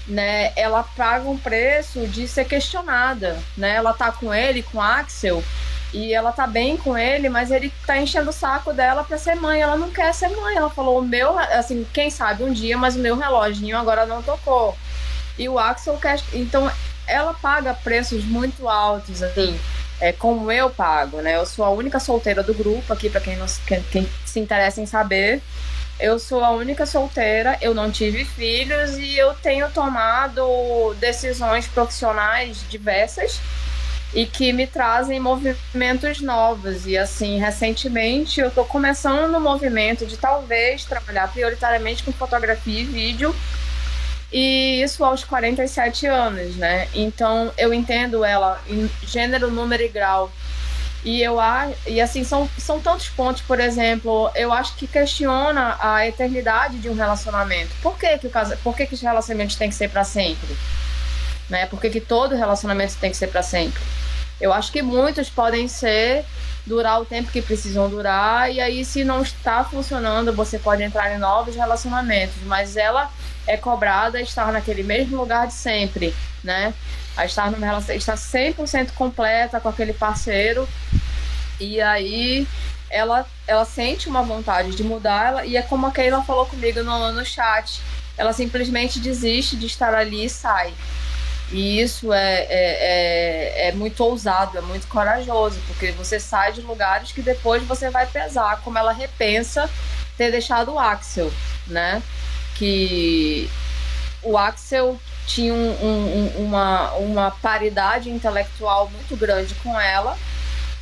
Né, ela paga um preço de ser questionada, né? Ela tá com ele, com Axel, e ela tá bem com ele, mas ele tá enchendo o saco dela pra ser mãe. Ela não quer ser mãe. Ela falou: o meu, assim, quem sabe um dia, mas o meu reloginho agora não tocou. E o Axel quer. Então, ela paga preços muito altos, assim, é, como eu pago, né? Eu sou a única solteira do grupo aqui, pra quem, não, quem, quem se interessa em saber. Eu sou a única solteira, eu não tive filhos e eu tenho tomado decisões profissionais diversas e que me trazem movimentos novos. E assim, recentemente eu estou começando no movimento de talvez trabalhar prioritariamente com fotografia e vídeo. E isso aos 47 anos, né? Então eu entendo ela em gênero, número e grau. E eu e assim são, são tantos pontos, por exemplo, eu acho que questiona a eternidade de um relacionamento. Por que que o casa, por que que os relacionamentos têm que ser para sempre? Né? Por que, que todo relacionamento tem que ser para sempre? Eu acho que muitos podem ser durar o tempo que precisam durar e aí se não está funcionando, você pode entrar em novos relacionamentos, mas ela é cobrada a estar naquele mesmo lugar de sempre, né? A estar numa relação, estar 100% completa com aquele parceiro e aí ela ela sente uma vontade de mudar ela, e é como a Keila falou comigo no, no chat, ela simplesmente desiste de estar ali e sai. E isso é, é, é, é, muito ousado, é muito corajoso, porque você sai de lugares que depois você vai pesar, como ela repensa ter deixado o Axel, né? Que o Axel tinha um, um, uma, uma paridade intelectual muito grande com ela,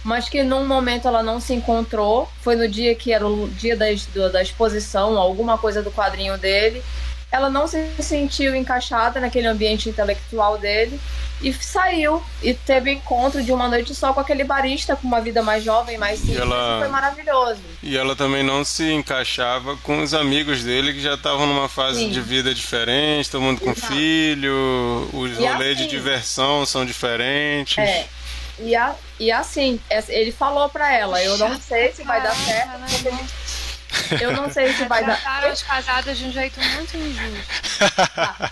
mas que num momento ela não se encontrou. Foi no dia que era o dia da, da exposição, alguma coisa do quadrinho dele ela não se sentiu encaixada naquele ambiente intelectual dele e saiu e teve encontro de uma noite só com aquele barista com uma vida mais jovem, mais simples, ela... foi maravilhoso.
E ela também não se encaixava com os amigos dele que já estavam numa fase Sim. de vida diferente, todo mundo com Exato. filho, os e rolês assim, de diversão são diferentes.
É. E, a, e assim, ele falou para ela, eu não sei se vai dar certo, porque eu não sei se vai dar.
Trataram as casadas de um jeito muito injusto. Tá.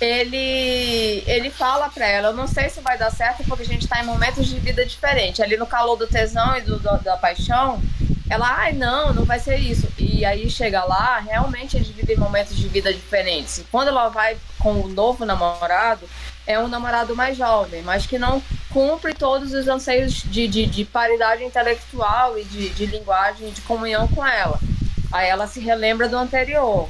Ele, ele fala pra ela, eu não sei se vai dar certo porque a gente tá em momentos de vida diferentes. Ali no calor do tesão e do, do, da paixão, ela, ai não, não vai ser isso. E aí chega lá, realmente eles vivem momentos de vida diferentes. E quando ela vai com o novo namorado, é um namorado mais jovem, mas que não cumpre todos os anseios de, de, de paridade intelectual e de, de linguagem, de comunhão com ela. Aí ela se relembra do anterior.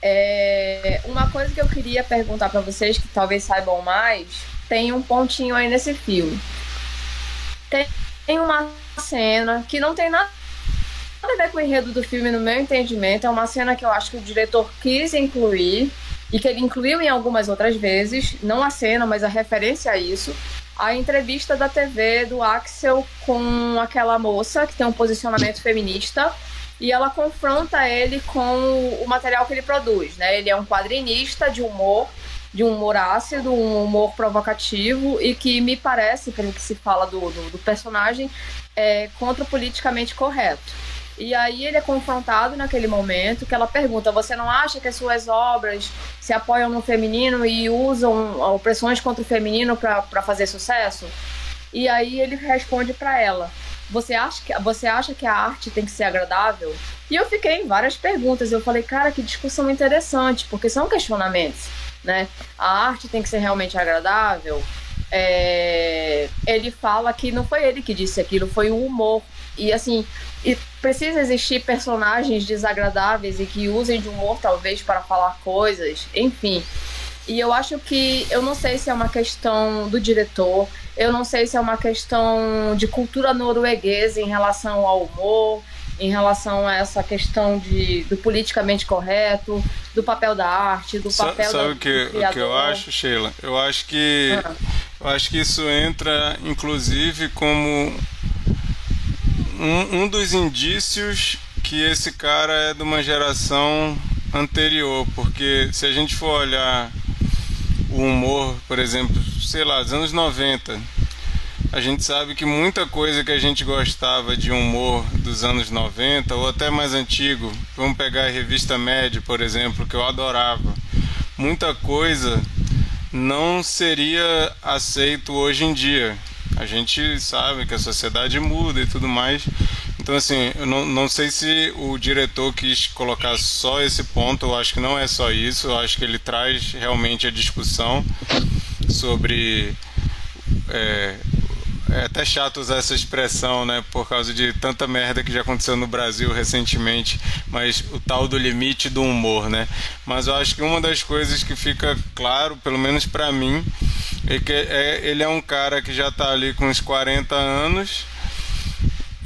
É, uma coisa que eu queria perguntar para vocês, que talvez saibam mais, tem um pontinho aí nesse filme. Tem, tem uma cena que não tem nada a ver com o enredo do filme, no meu entendimento. É uma cena que eu acho que o diretor quis incluir e que ele incluiu em algumas outras vezes, não a cena, mas a referência a isso, a entrevista da TV do Axel com aquela moça que tem um posicionamento feminista e ela confronta ele com o material que ele produz, né? Ele é um quadrinista de humor, de um humor ácido, um humor provocativo e que me parece, pelo que se fala do, do, do personagem, é contra o politicamente correto. E aí ele é confrontado naquele momento que ela pergunta: você não acha que as suas obras se apoiam no feminino e usam opressões contra o feminino para fazer sucesso? E aí ele responde para ela: você acha, que, você acha que a arte tem que ser agradável? E eu fiquei em várias perguntas. Eu falei, cara, que discussão interessante, porque são questionamentos, né? A arte tem que ser realmente agradável? É... Ele fala que não foi ele que disse aquilo, foi o humor. E assim, e precisa existir personagens desagradáveis e que usem de humor talvez para falar coisas, enfim. E eu acho que eu não sei se é uma questão do diretor, eu não sei se é uma questão de cultura norueguesa em relação ao humor, em relação a essa questão de, do politicamente correto, do papel da arte, do papel
sabe
da
o que, o que eu acho, Sheila? Eu acho que ah. eu acho que isso entra, inclusive, como um, um dos indícios que esse cara é de uma geração anterior, porque se a gente for olhar o humor, por exemplo, sei lá, dos anos 90, a gente sabe que muita coisa que a gente gostava de humor dos anos 90 ou até mais antigo, vamos pegar a revista Médio, por exemplo, que eu adorava. Muita coisa não seria aceito hoje em dia. A gente sabe que a sociedade muda e tudo mais. Então, assim, eu não, não sei se o diretor quis colocar só esse ponto, eu acho que não é só isso, eu acho que ele traz realmente a discussão sobre. É, é até chato usar essa expressão, né? Por causa de tanta merda que já aconteceu no Brasil recentemente, mas o tal do limite do humor, né? Mas eu acho que uma das coisas que fica claro, pelo menos para mim, é que é, ele é um cara que já está ali com uns 40 anos,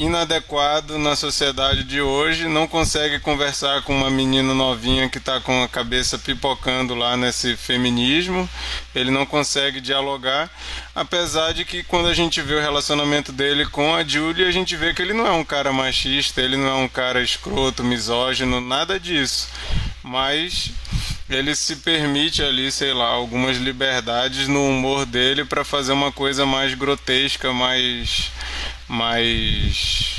inadequado na sociedade de hoje, não consegue conversar com uma menina novinha que está com a cabeça pipocando lá nesse feminismo, ele não consegue dialogar, apesar de que quando a gente vê o relacionamento dele com a Julie, a gente vê que ele não é um cara machista, ele não é um cara escroto, misógino, nada disso. Mas ele se permite ali, sei lá, algumas liberdades no humor dele para fazer uma coisa mais grotesca, mais mais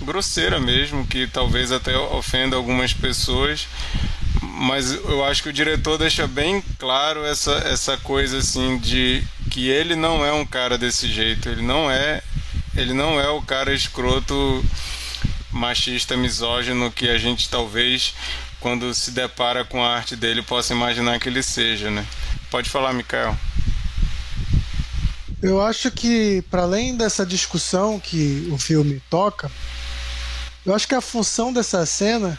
grosseira mesmo, que talvez até ofenda algumas pessoas. Mas eu acho que o diretor deixa bem claro essa, essa coisa assim de que ele não é um cara desse jeito, ele não é ele não é o cara escroto machista, misógino que a gente talvez quando se depara com a arte dele, possa imaginar que ele seja, né? Pode falar, Mikael.
Eu acho que, para além dessa discussão que o filme toca, eu acho que a função dessa cena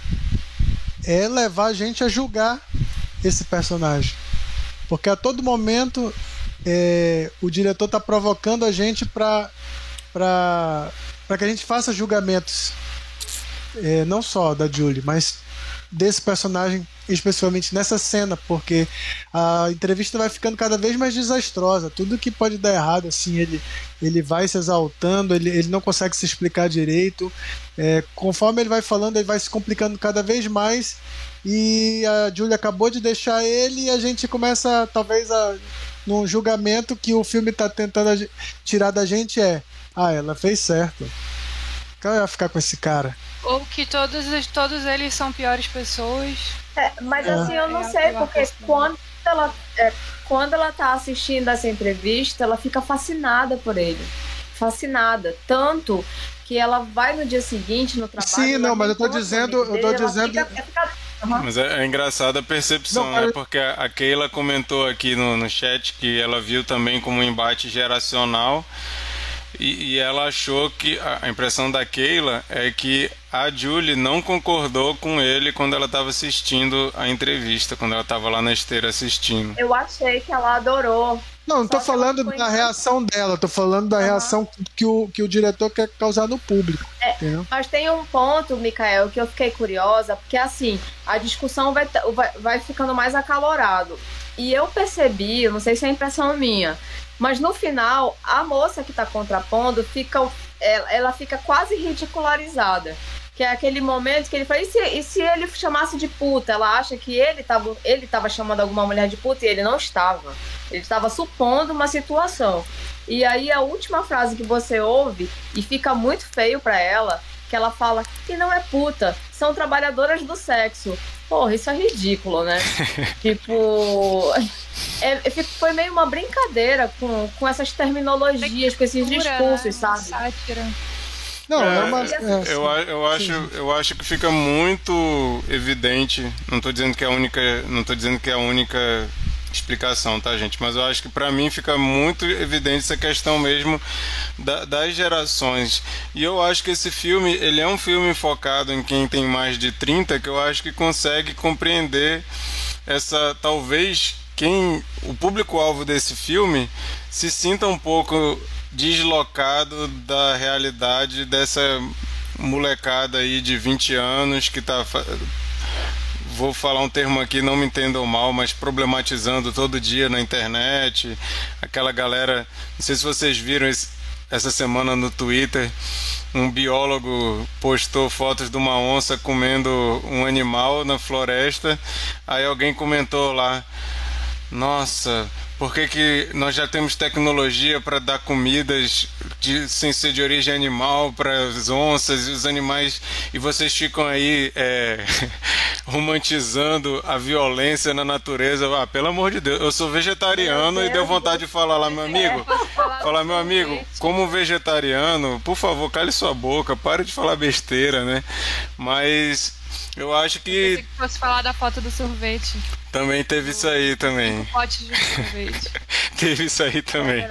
é levar a gente a julgar esse personagem. Porque a todo momento é, o diretor está provocando a gente para que a gente faça julgamentos. É, não só da Julie, mas desse personagem, especialmente nessa cena, porque a entrevista vai ficando cada vez mais desastrosa. Tudo que pode dar errado, assim, ele, ele vai se exaltando, ele, ele não consegue se explicar direito. É, conforme ele vai falando, ele vai se complicando cada vez mais. E a Julia acabou de deixar ele e a gente começa, talvez, a, num julgamento que o filme está tentando tirar da gente é: ah, ela fez certo. Qual vai ficar com esse cara?
Ou que todos, todos eles são piores pessoas.
É, mas é. assim, eu não é sei, porque quando ela, é, quando ela tá assistindo essa entrevista, ela fica fascinada por ele. Fascinada. Tanto que ela vai no dia seguinte no trabalho.
Sim, não, mas eu tô dizendo. Eu tô dizendo. Fica, fica...
Uhum. Mas é, é engraçada a percepção, não, né? Porque a Keila comentou aqui no, no chat que ela viu também como um embate geracional. E, e, ela achou que a impressão da Keila é que a Julie não concordou com ele quando ela estava assistindo a entrevista, quando ela estava lá na esteira assistindo.
Eu achei que ela adorou.
Não, não tô falando da reação dela, tô falando da uhum. reação que o, que o diretor quer causar no público.
É, mas tem um ponto, Mikael, que eu fiquei curiosa, porque assim, a discussão vai, vai, vai ficando mais acalorado. E eu percebi, não sei se é impressão minha, mas no final, a moça que está contrapondo fica, ela, fica quase ridicularizada. Que é aquele momento que ele fala: e se, e se ele chamasse de puta? Ela acha que ele estava ele tava chamando alguma mulher de puta e ele não estava. Ele estava supondo uma situação. E aí a última frase que você ouve, e fica muito feio para ela, que ela fala que não é puta, são trabalhadoras do sexo. Porra, isso é ridículo, né? tipo. É, é foi meio uma brincadeira com, com essas terminologias, com esses discursos, né? sabe? Sátira.
Não, é, é uma, é, eu, eu, acho, eu acho que fica muito evidente. Não estou dizendo que é a única, não tô dizendo que é a única explicação, tá, gente? Mas eu acho que para mim fica muito evidente essa questão mesmo da, das gerações. E eu acho que esse filme, ele é um filme focado em quem tem mais de 30, que eu acho que consegue compreender essa talvez quem o público-alvo desse filme se sinta um pouco deslocado da realidade dessa molecada aí de 20 anos que está vou falar um termo aqui, não me entendam mal, mas problematizando todo dia na internet. Aquela galera, não sei se vocês viram esse, essa semana no Twitter, um biólogo postou fotos de uma onça comendo um animal na floresta. Aí alguém comentou lá: Nossa, por que, que nós já temos tecnologia para dar comidas de, sem ser de origem animal para as onças e os animais e vocês ficam aí é, romantizando a violência na natureza? Ah, pelo amor de Deus, eu sou vegetariano e deu vontade de falar lá, meu amigo. Falar, meu amigo, como vegetariano, por favor, cale sua boca, pare de falar besteira, né? Mas eu acho que. Eu
que fosse falar da foto do sorvete.
Também teve isso aí também.
pote de sorvete.
teve isso aí também.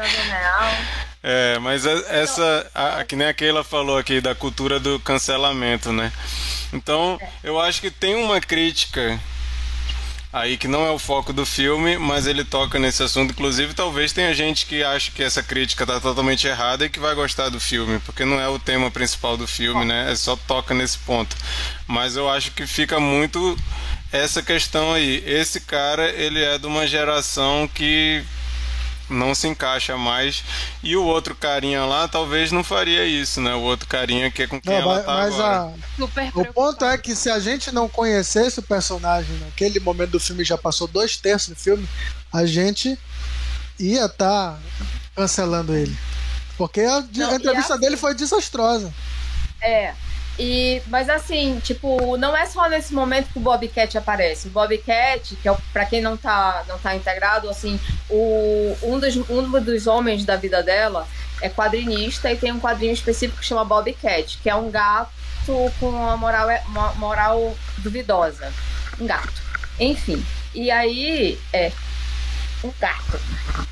É, mas essa, a, que nem a Keila falou aqui, da cultura do cancelamento, né? Então, eu acho que tem uma crítica aí que não é o foco do filme, mas ele toca nesse assunto. Inclusive, talvez tenha gente que acha que essa crítica está totalmente errada e que vai gostar do filme, porque não é o tema principal do filme, né? É só toca nesse ponto. Mas eu acho que fica muito essa questão aí. Esse cara, ele é de uma geração que não se encaixa mais. E o outro carinha lá talvez não faria isso, né? O outro carinha que é com quem não, ela mas, tá mas agora.
A... O ponto é que se a gente não conhecesse o personagem naquele momento do filme, já passou dois terços do filme, a gente ia estar tá cancelando ele. Porque a, não, a entrevista assim, dele foi desastrosa.
É, e, mas assim, tipo, não é só nesse momento que o Bobcat aparece. O Bobcat, que é para quem não tá, não tá integrado, assim, o, um, dos, um dos homens da vida dela é quadrinista e tem um quadrinho específico que chama Bobcat, que é um gato com uma moral, uma moral duvidosa. Um gato. Enfim. E aí, é. Um gato.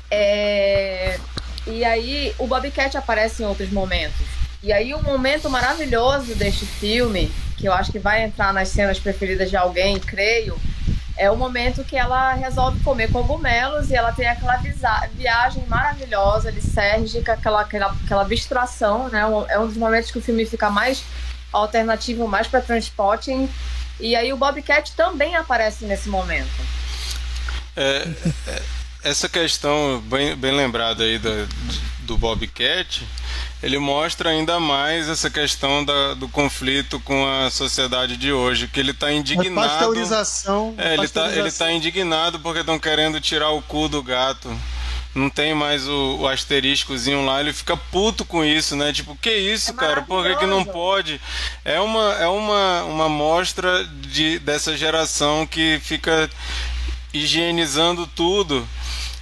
É, e aí, o Bobcat aparece em outros momentos. E aí um momento maravilhoso deste filme, que eu acho que vai entrar nas cenas preferidas de alguém, creio, é o momento que ela resolve comer cogumelos e ela tem aquela viagem maravilhosa, lisérgica, aquela, aquela, aquela abstração, né? É um dos momentos que o filme fica mais alternativo, mais para transporte. E aí o Bobcat também aparece nesse momento.
É, é, essa questão bem, bem lembrada aí do, do Bobcat ele mostra ainda mais essa questão da, do conflito com a sociedade de hoje, que ele está indignado.
Pasteurização.
É, ele está ele tá indignado porque estão querendo tirar o cu do gato. Não tem mais o, o asteriscozinho lá, ele fica puto com isso, né? Tipo, que isso, é cara? Por que, que não pode? É uma, é uma, uma mostra de, dessa geração que fica higienizando tudo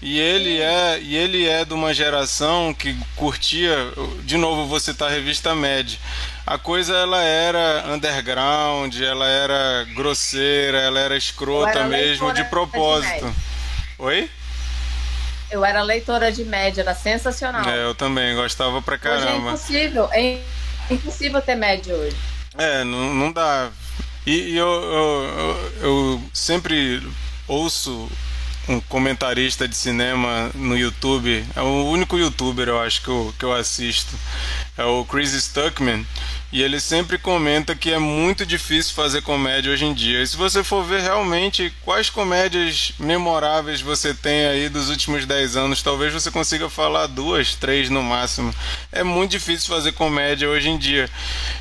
e ele é, e ele é de uma geração que curtia, de novo vou citar a revista Mad. A coisa ela era underground, ela era grosseira, ela era escrota era mesmo de propósito. De Oi?
Eu era leitora de média, era sensacional.
É, eu também gostava pra caramba. Hoje é
impossível, é impossível ter média hoje.
É, não, não dá. E, e eu, eu, eu, eu sempre ouço um comentarista de cinema no YouTube. É o único youtuber, eu acho, que eu, que eu assisto. É o Chris Stuckman. E ele sempre comenta que é muito difícil fazer comédia hoje em dia. E se você for ver realmente quais comédias memoráveis você tem aí dos últimos 10 anos, talvez você consiga falar duas, três no máximo. É muito difícil fazer comédia hoje em dia.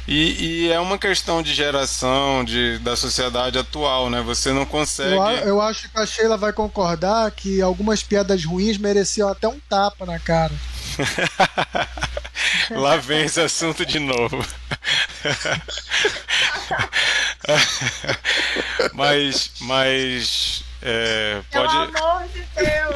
E, e é uma questão de geração, de, da sociedade atual, né? Você não consegue. Eu,
eu acho que a Sheila vai concordar que algumas piadas ruins mereciam até um tapa na cara.
Lá vem esse assunto de novo. mas, mas é, pode.
Pelo amor de Deus!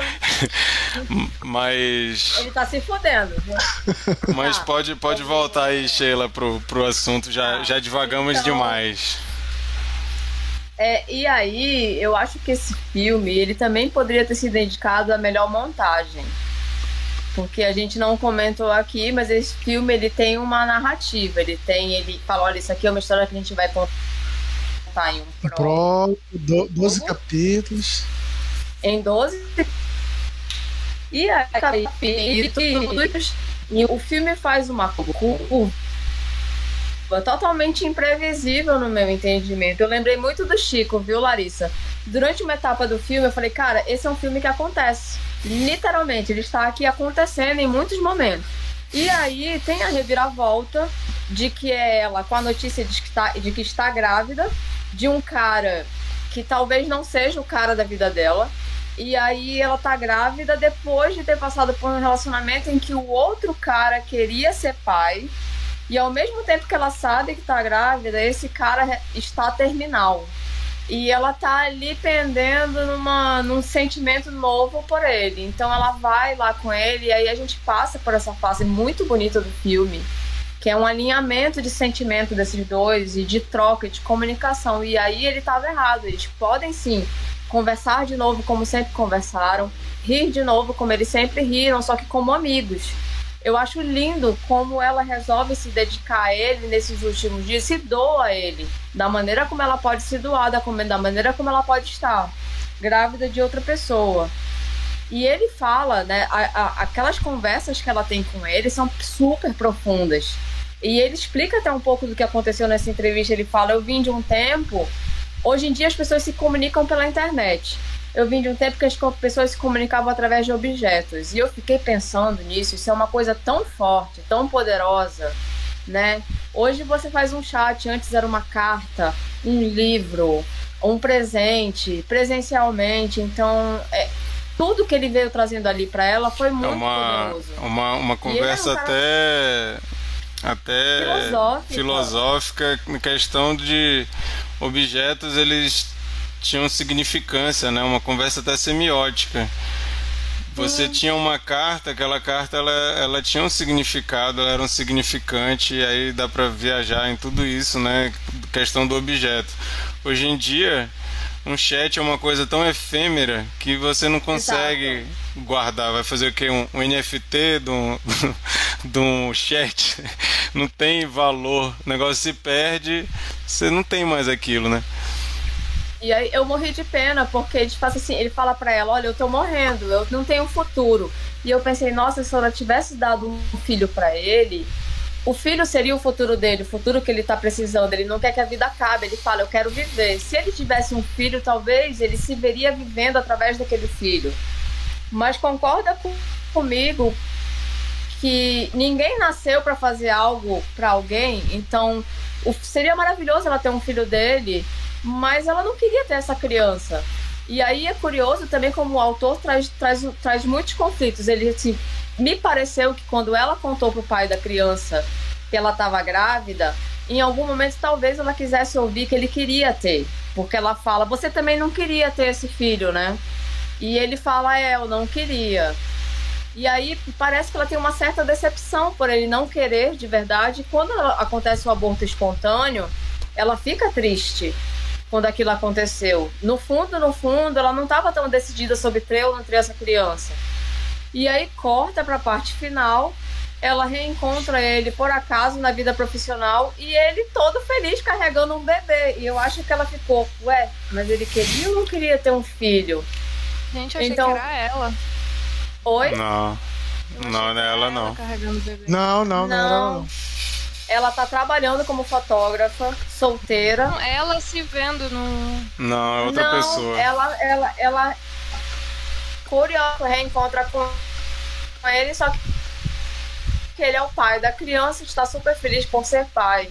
mas.
Ele tá se fudendo.
Mas tá. pode, pode voltar aí, Sheila, pro, pro assunto. Já, já divagamos então, demais.
É, e aí, eu acho que esse filme ele também poderia ter sido dedicado à melhor montagem. Porque a gente não comentou aqui, mas esse filme ele tem uma narrativa. Ele tem, ele fala, olha, isso aqui é uma história que a gente vai contar em um
Pro, 12 capítulos.
Em 12 e aí, capítulos. E o filme faz uma curva totalmente imprevisível no meu entendimento. Eu lembrei muito do Chico, viu, Larissa? Durante uma etapa do filme, eu falei, cara, esse é um filme que acontece. Literalmente, ele está aqui acontecendo em muitos momentos. E aí tem a reviravolta de que é ela com a notícia de que, está, de que está grávida de um cara que talvez não seja o cara da vida dela. E aí ela tá grávida depois de ter passado por um relacionamento em que o outro cara queria ser pai. E ao mesmo tempo que ela sabe que tá grávida, esse cara está terminal. E ela tá ali pendendo numa, num sentimento novo por ele. Então ela vai lá com ele e aí a gente passa por essa fase muito bonita do filme que é um alinhamento de sentimento desses dois e de troca, de comunicação. E aí ele estava errado. Eles podem sim conversar de novo como sempre conversaram, rir de novo como eles sempre riram, só que como amigos. Eu acho lindo como ela resolve se dedicar a ele nesses últimos dias, se doa a ele, da maneira como ela pode se doar, da, maneira como ela pode estar grávida de outra pessoa. E ele fala, né, a, a, aquelas conversas que ela tem com ele são super profundas. E ele explica até um pouco do que aconteceu nessa entrevista. Ele fala: Eu vim de um tempo. Hoje em dia as pessoas se comunicam pela internet. Eu vim de um tempo que as pessoas se comunicavam através de objetos. E eu fiquei pensando nisso. Isso é uma coisa tão forte, tão poderosa, né? Hoje você faz um chat. Antes era uma carta, um livro, um presente, presencialmente. Então, é, tudo que ele veio trazendo ali para ela foi muito é
uma,
poderoso.
Uma, uma conversa um cara... até até filosófica. filosófica em questão de objetos eles tinham significância, né? Uma conversa até semiótica. Você uhum. tinha uma carta, aquela carta ela, ela tinha um significado, ela era um significante, e aí dá para viajar em tudo isso, né? Questão do objeto. Hoje em dia, um chat é uma coisa tão efêmera que você não consegue Exato. guardar. Vai fazer o que? Um, um NFT de um, de um chat não tem valor. O negócio se perde, você não tem mais aquilo, né?
E aí eu morri de pena, porque ele assim, ele fala para ela, olha, eu tô morrendo, eu não tenho futuro. E eu pensei, nossa, se ela tivesse dado um filho para ele, o filho seria o futuro dele, o futuro que ele está precisando. Ele não quer que a vida acabe, ele fala, eu quero viver. Se ele tivesse um filho, talvez ele se veria vivendo através daquele filho. Mas concorda com, comigo que ninguém nasceu para fazer algo para alguém, então o, seria maravilhoso ela ter um filho dele, mas ela não queria ter essa criança. E aí é curioso também como o autor traz, traz, traz muitos conflitos. Ele assim, me pareceu que quando ela contou pro pai da criança que ela estava grávida, em algum momento talvez ela quisesse ouvir que ele queria ter, porque ela fala: "Você também não queria ter esse filho, né?" E ele fala: "É, eu não queria." E aí parece que ela tem uma certa decepção por ele não querer de verdade. Quando acontece o aborto espontâneo, ela fica triste quando aquilo aconteceu. No fundo, no fundo, ela não estava tão decidida sobre ter ou não ter essa criança. E aí corta para a parte final, ela reencontra ele por acaso na vida profissional e ele todo feliz carregando um bebê. E eu acho que ela ficou, ué, mas ele queria ou não queria ter um filho?
Gente, eu achei então... que era ela.
Oi?
Não. Não, não é ela não.
Não, não, não, não, não.
Ela tá trabalhando como fotógrafa, solteira. Não,
ela se vendo no.
Não, é outra
não,
pessoa.
Ela, ela, ela curioso, reencontra com, com ele, só que ele é o pai da criança, está super feliz por ser pai.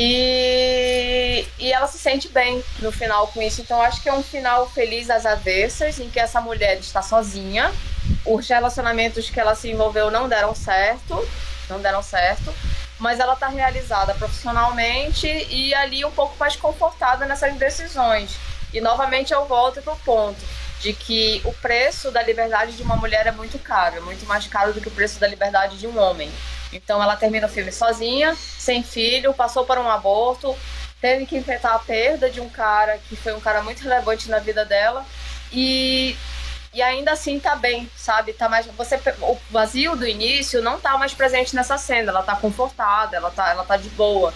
E, e ela se sente bem no final com isso. Então acho que é um final feliz às avessas, em que essa mulher está sozinha. Os relacionamentos que ela se envolveu não deram certo. Não deram certo. mas ela está realizada profissionalmente e ali um pouco mais confortada nessas decisões. E novamente eu volto para o ponto de que o preço da liberdade de uma mulher é muito caro, é muito mais caro do que o preço da liberdade de um homem. Então ela termina o filme sozinha, sem filho, passou por um aborto, teve que enfrentar a perda de um cara que foi um cara muito relevante na vida dela e e ainda assim tá bem, sabe? Tá mais você o vazio do início não tá mais presente nessa cena, ela tá confortada, ela tá ela tá de boa.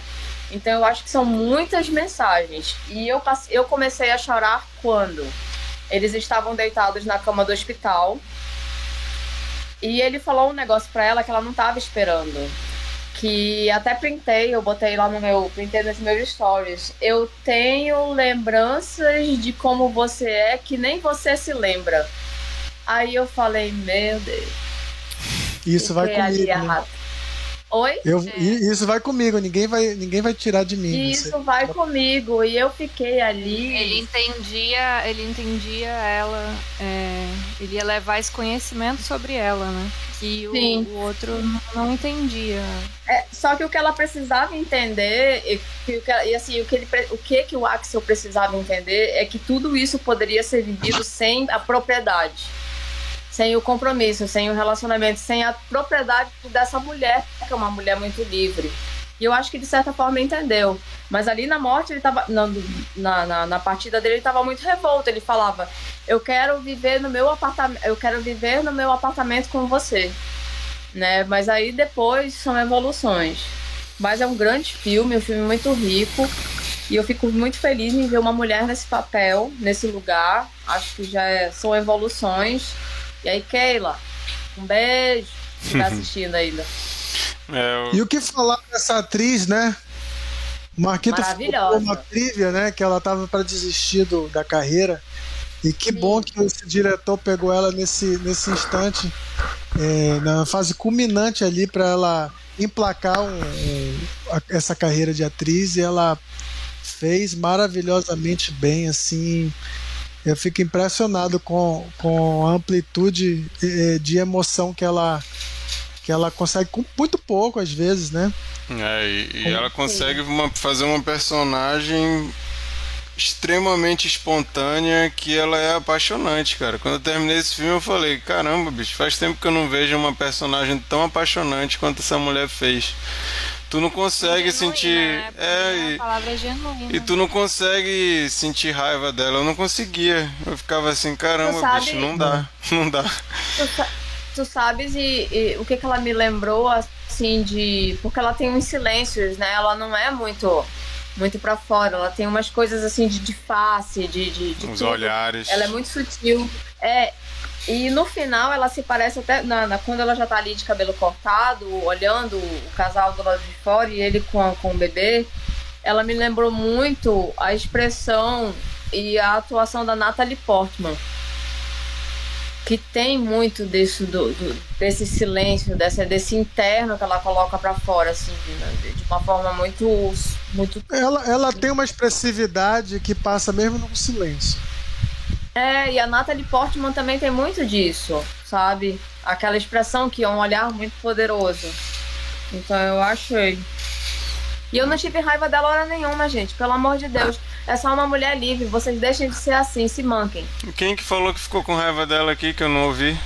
Então eu acho que são muitas mensagens. E eu eu comecei a chorar quando eles estavam deitados na cama do hospital. E ele falou um negócio para ela que ela não tava esperando que até printei, eu botei lá no meu, printei nos meus stories. Eu tenho lembranças de como você é que nem você se lembra. Aí eu falei, meu Deus.
Isso vai comigo. Né?
Oi?
Eu, é. Isso vai comigo, ninguém vai, ninguém vai tirar de mim.
Isso vai comigo e eu fiquei ali.
Ele entendia, ele entendia ela, é, ele ia levar esse conhecimento sobre ela, né? Que o, o, outro não entendia.
É, só que o que ela precisava entender e, que, e assim o que ele, o que que o Axel precisava entender é que tudo isso poderia ser vivido sem a propriedade sem o compromisso, sem o relacionamento, sem a propriedade dessa mulher, que é uma mulher muito livre. E eu acho que de certa forma entendeu. Mas ali na morte, ele tava. Na, na, na partida dele, ele estava muito revolto. Ele falava: Eu quero viver no meu apartamento. Eu quero viver no meu apartamento com você. Né? Mas aí depois são evoluções. Mas é um grande filme, um filme muito rico. E eu fico muito feliz em ver uma mulher nesse papel, nesse lugar. Acho que já é, são evoluções. E aí, Keila, um beijo. Que tá assistindo ainda.
É, eu... E o que falar dessa atriz, né? Marquita ficou uma trivia, né? Que ela tava para desistir do, da carreira. E que Sim. bom que esse diretor pegou ela nesse, nesse instante, é, na fase culminante ali, para ela emplacar um, um, essa carreira de atriz. E ela fez maravilhosamente bem, assim eu fico impressionado com, com a amplitude eh, de emoção que ela que ela consegue com muito pouco às vezes, né?
É, e, e ela consegue uma, fazer uma personagem extremamente espontânea que ela é apaixonante, cara. Quando eu terminei esse filme eu falei, caramba, bicho, faz tempo que eu não vejo uma personagem tão apaixonante quanto essa mulher fez. Tu não consegue genuína, sentir. Né?
É, e, a palavra é genuína.
E tu não consegue sentir raiva dela. Eu não conseguia. Eu ficava assim, caramba, sabe, bicho, não dá. Não dá.
Tu, tu sabes e, e, o que, que ela me lembrou, assim, de. Porque ela tem uns silêncios, né? Ela não é muito muito para fora. Ela tem umas coisas assim de, de face, de, de, de
Os tudo. olhares.
Ela é muito sutil. É, e no final ela se parece até. Na, na, quando ela já tá ali de cabelo cortado, olhando o casal do lado de fora e ele com, com o bebê, ela me lembrou muito a expressão e a atuação da Natalie Portman. Que tem muito desse, do, do desse silêncio, desse, desse interno que ela coloca para fora, assim, de, de uma forma muito. muito...
Ela, ela tem uma expressividade que passa mesmo no silêncio.
É, e a Natalie Portman também tem muito disso, sabe? Aquela expressão que é um olhar muito poderoso. Então eu achei. E eu não tive raiva dela hora nenhuma, gente. Pelo amor de Deus. É só uma mulher livre. Vocês deixem de ser assim, se manquem.
Quem que falou que ficou com raiva dela aqui que eu não ouvi?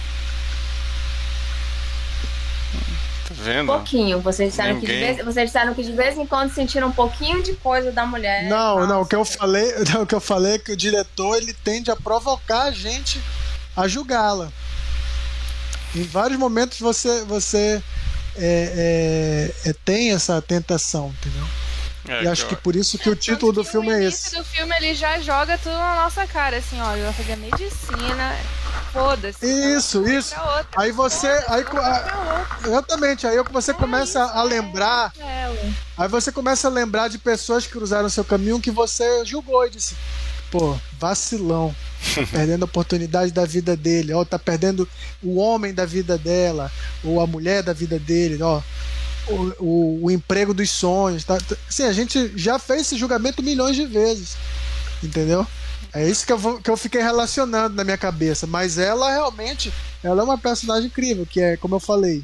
Vendo?
Um pouquinho. Vocês disseram, que de vez, vocês disseram que de vez em quando sentiram um pouquinho de coisa da mulher.
Não, Nossa. não. O que eu falei, o que eu falei é que o diretor ele tende a provocar a gente a julgá-la. Em vários momentos você você é, é, é, tem essa tentação, entendeu? É, e acho que, que por isso que o título do filme é esse.
O do filme ele já joga tudo na nossa cara, assim, ó, eu vou fazer medicina, foda-se.
Isso, isso. Aí você, aí exatamente, aí você começa a lembrar, aí você começa a lembrar de pessoas que cruzaram seu caminho que você julgou e disse, pô, vacilão. Tá perdendo a oportunidade da vida dele, ó, tá perdendo o homem da vida dela, ou a mulher da vida dele, ó o, o, o emprego dos sonhos. Tá? Sim, a gente já fez esse julgamento milhões de vezes. Entendeu? É isso que eu, vou, que eu fiquei relacionando na minha cabeça. Mas ela realmente ela é uma personagem incrível, que é, como eu falei,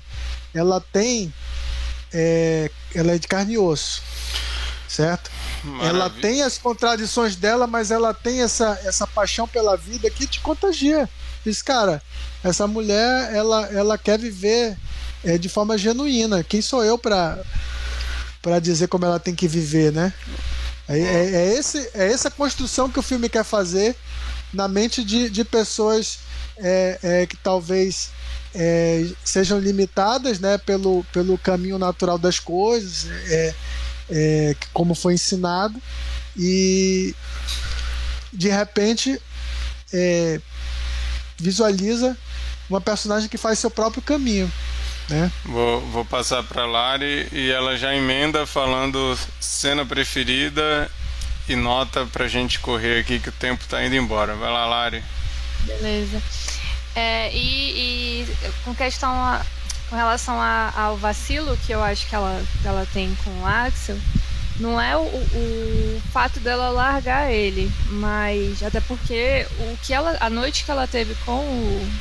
ela tem é, ela é de carne e osso, certo? Maravilha. Ela tem as contradições dela, mas ela tem essa, essa paixão pela vida que te contagia. Diz, cara, essa mulher, ela, ela quer viver é, de forma genuína. Quem sou eu para para dizer como ela tem que viver, né? É, é, é, esse, é essa construção que o filme quer fazer na mente de, de pessoas é, é, que talvez é, sejam limitadas né, pelo, pelo caminho natural das coisas, é, é, como foi ensinado, e de repente é, visualiza uma personagem que faz seu próprio caminho. Né?
Vou, vou passar para Lari e ela já emenda falando cena preferida e nota pra gente correr aqui que o tempo tá indo embora. Vai lá, Lari.
Beleza. É, e, e, com questão a, com relação a, ao vacilo que eu acho que ela, ela tem com o Axel, não é o, o, fato dela largar ele, mas até porque o que ela, a noite que ela teve com o,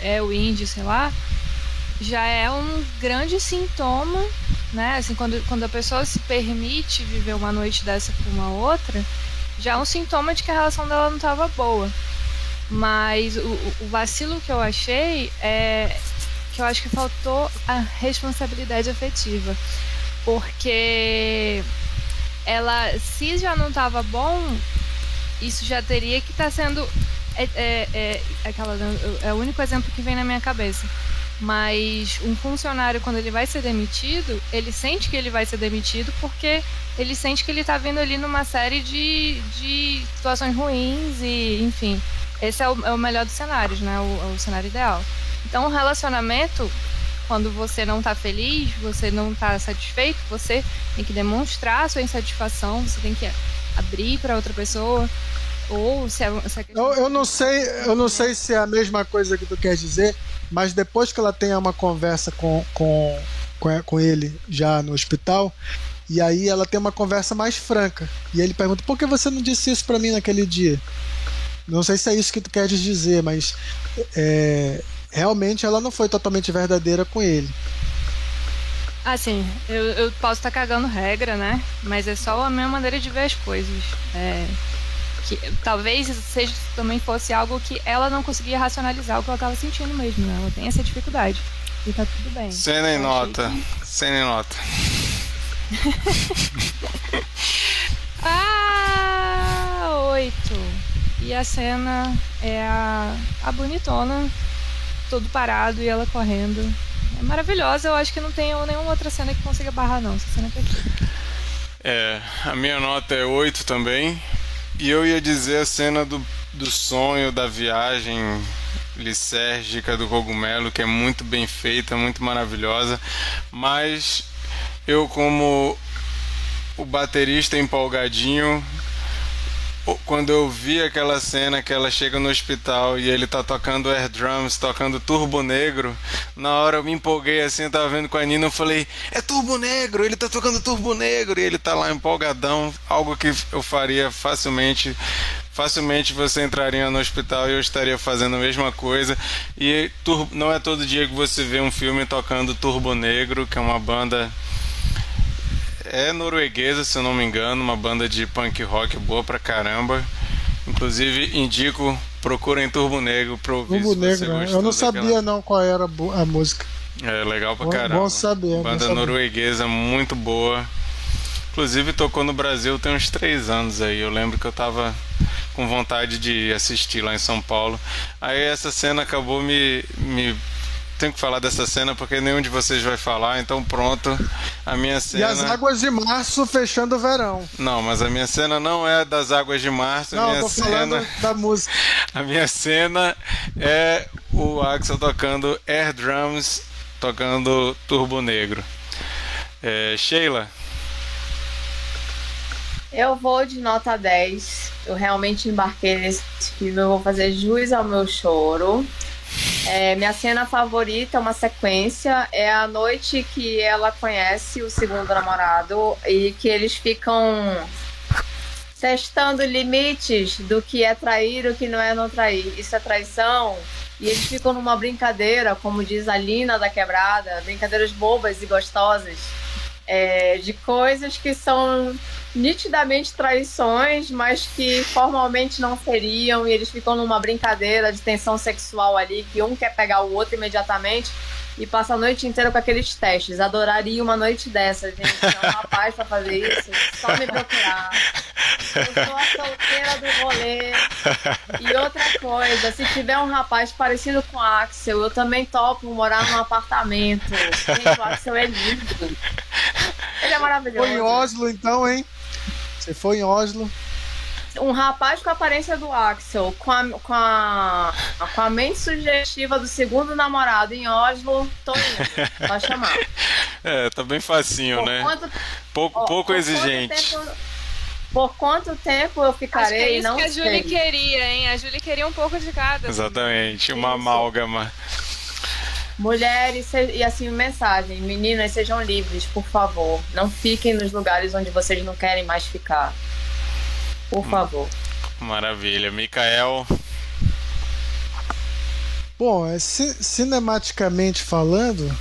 é, o índio, sei lá, já é um grande sintoma, né? Assim, quando, quando a pessoa se permite viver uma noite dessa com uma outra, já é um sintoma de que a relação dela não estava boa. Mas o, o, vacilo que eu achei é que eu acho que faltou a responsabilidade afetiva. Porque ela, se já não estava bom, isso já teria que estar tá sendo. É, é, é, aquela, é o único exemplo que vem na minha cabeça. Mas um funcionário, quando ele vai ser demitido, ele sente que ele vai ser demitido porque ele sente que ele está vindo ali numa série de, de situações ruins e, enfim, esse é o, é o melhor dos cenários, né? O, o cenário ideal. Então, o relacionamento, quando você não está feliz, você não está satisfeito, você tem que demonstrar a sua insatisfação, você tem que abrir para outra pessoa. Ou se é, é
eu, eu não sei, eu não sei se é a mesma coisa que tu quer dizer, mas depois que ela tenha uma conversa com, com, com, com ele já no hospital, e aí ela tem uma conversa mais franca. E ele pergunta: por que você não disse isso para mim naquele dia? Não sei se é isso que tu queres dizer, mas é, realmente ela não foi totalmente verdadeira com ele.
Assim, eu, eu posso estar tá cagando regra, né? Mas é só a minha maneira de ver as coisas. É, que talvez seja também fosse algo que ela não conseguia racionalizar o que ela estava sentindo mesmo, né? Ela tem essa dificuldade. E tá tudo bem.
Cena em nota. Que... Cena em nota.
ah, oito. E a cena é a, a bonitona, todo parado e ela correndo. É maravilhosa, eu acho que não tem nenhuma outra cena que consiga barrar, não. Essa cena é perfeita.
É, a minha nota é 8 também. E eu ia dizer a cena do, do sonho, da viagem lisérgica do cogumelo, que é muito bem feita, muito maravilhosa. Mas eu, como o baterista empolgadinho, quando eu vi aquela cena que ela chega no hospital e ele tá tocando air drums, tocando Turbo Negro, na hora eu me empolguei assim, eu tava vendo com a Nina, eu falei, é Turbo Negro, ele tá tocando Turbo Negro, e ele tá lá empolgadão, algo que eu faria facilmente facilmente você entraria no hospital e eu estaria fazendo a mesma coisa. E não é todo dia que você vê um filme tocando Turbo Negro, que é uma banda é norueguesa, se eu não me engano, uma banda de punk rock boa pra caramba. Inclusive, indico, procurem Turbo Negro pra ouvir
Turbo Negro, né? eu não sabia daquela... não qual era a música.
É legal pra caramba.
Bom saber.
Banda
saber.
norueguesa muito boa. Inclusive tocou no Brasil tem uns três anos aí. Eu lembro que eu tava com vontade de assistir lá em São Paulo. Aí essa cena acabou me, me tenho que falar dessa cena porque nenhum de vocês vai falar, então pronto. A minha cena.
E as águas de março fechando o verão.
Não, mas a minha cena não é das águas de março.
Não,
a minha
tô
cena...
falando da música.
A minha cena é o Axel tocando air drums, tocando Turbo Negro. É, Sheila.
Eu vou de nota 10. Eu realmente embarquei nesse filme. Eu vou fazer jus ao meu choro. É, minha cena favorita, uma sequência, é a noite que ela conhece o segundo namorado e que eles ficam testando limites do que é trair o que não é não trair. Isso é traição. E eles ficam numa brincadeira, como diz a Lina da Quebrada, brincadeiras bobas e gostosas. é, de coisas que são nitidamente traições, mas que formalmente não seriam, e eles ficam numa brincadeira de tensão sexual ali, que um quer pegar o outro imediatamente e passa a noite inteira com aqueles testes. Adoraria uma noite dessa, gente. É um rapaz pra fazer isso. Só me procurar. Eu sou a solteira do rolê. E outra coisa, se tiver um rapaz parecido com o Axel, eu também topo morar num apartamento. Gente, o Axel é lindo. Ele é maravilhoso.
Foi em Oslo então, hein? Você foi em Oslo?
um rapaz com a aparência do Axel, com a, com a, com a mente sugestiva do segundo namorado em Oslo, tô indo. Pode chamar.
É, tá bem facinho, por né? Quanto, pouco, ó, pouco exigente.
Quanto tempo, por quanto tempo eu ficarei? Acho que é
isso
não
que a Julie queria, hein? A Julie queria um pouco de cada.
Exatamente, uma isso. amálgama.
Mulheres, e assim, mensagem: meninas, sejam livres, por favor. Não fiquem nos lugares onde vocês não querem mais ficar. Por hum. favor.
Maravilha. Mikael.
Bom, é, cinematicamente falando,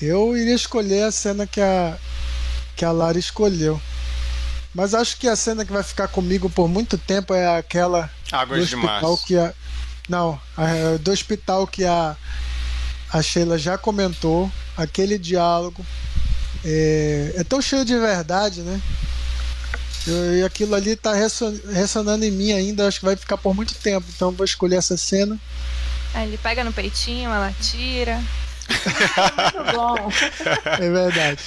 eu iria escolher a cena que a, que a Lara escolheu. Mas acho que a cena que vai ficar comigo por muito tempo é aquela
Águas do
hospital que a não, a, do hospital que a a Sheila já comentou, aquele diálogo é, é tão cheio de verdade, né? E aquilo ali tá ressonando em mim ainda, acho que vai ficar por muito tempo, então vou escolher essa cena.
Aí ele pega no peitinho, ela tira. Muito bom.
É verdade.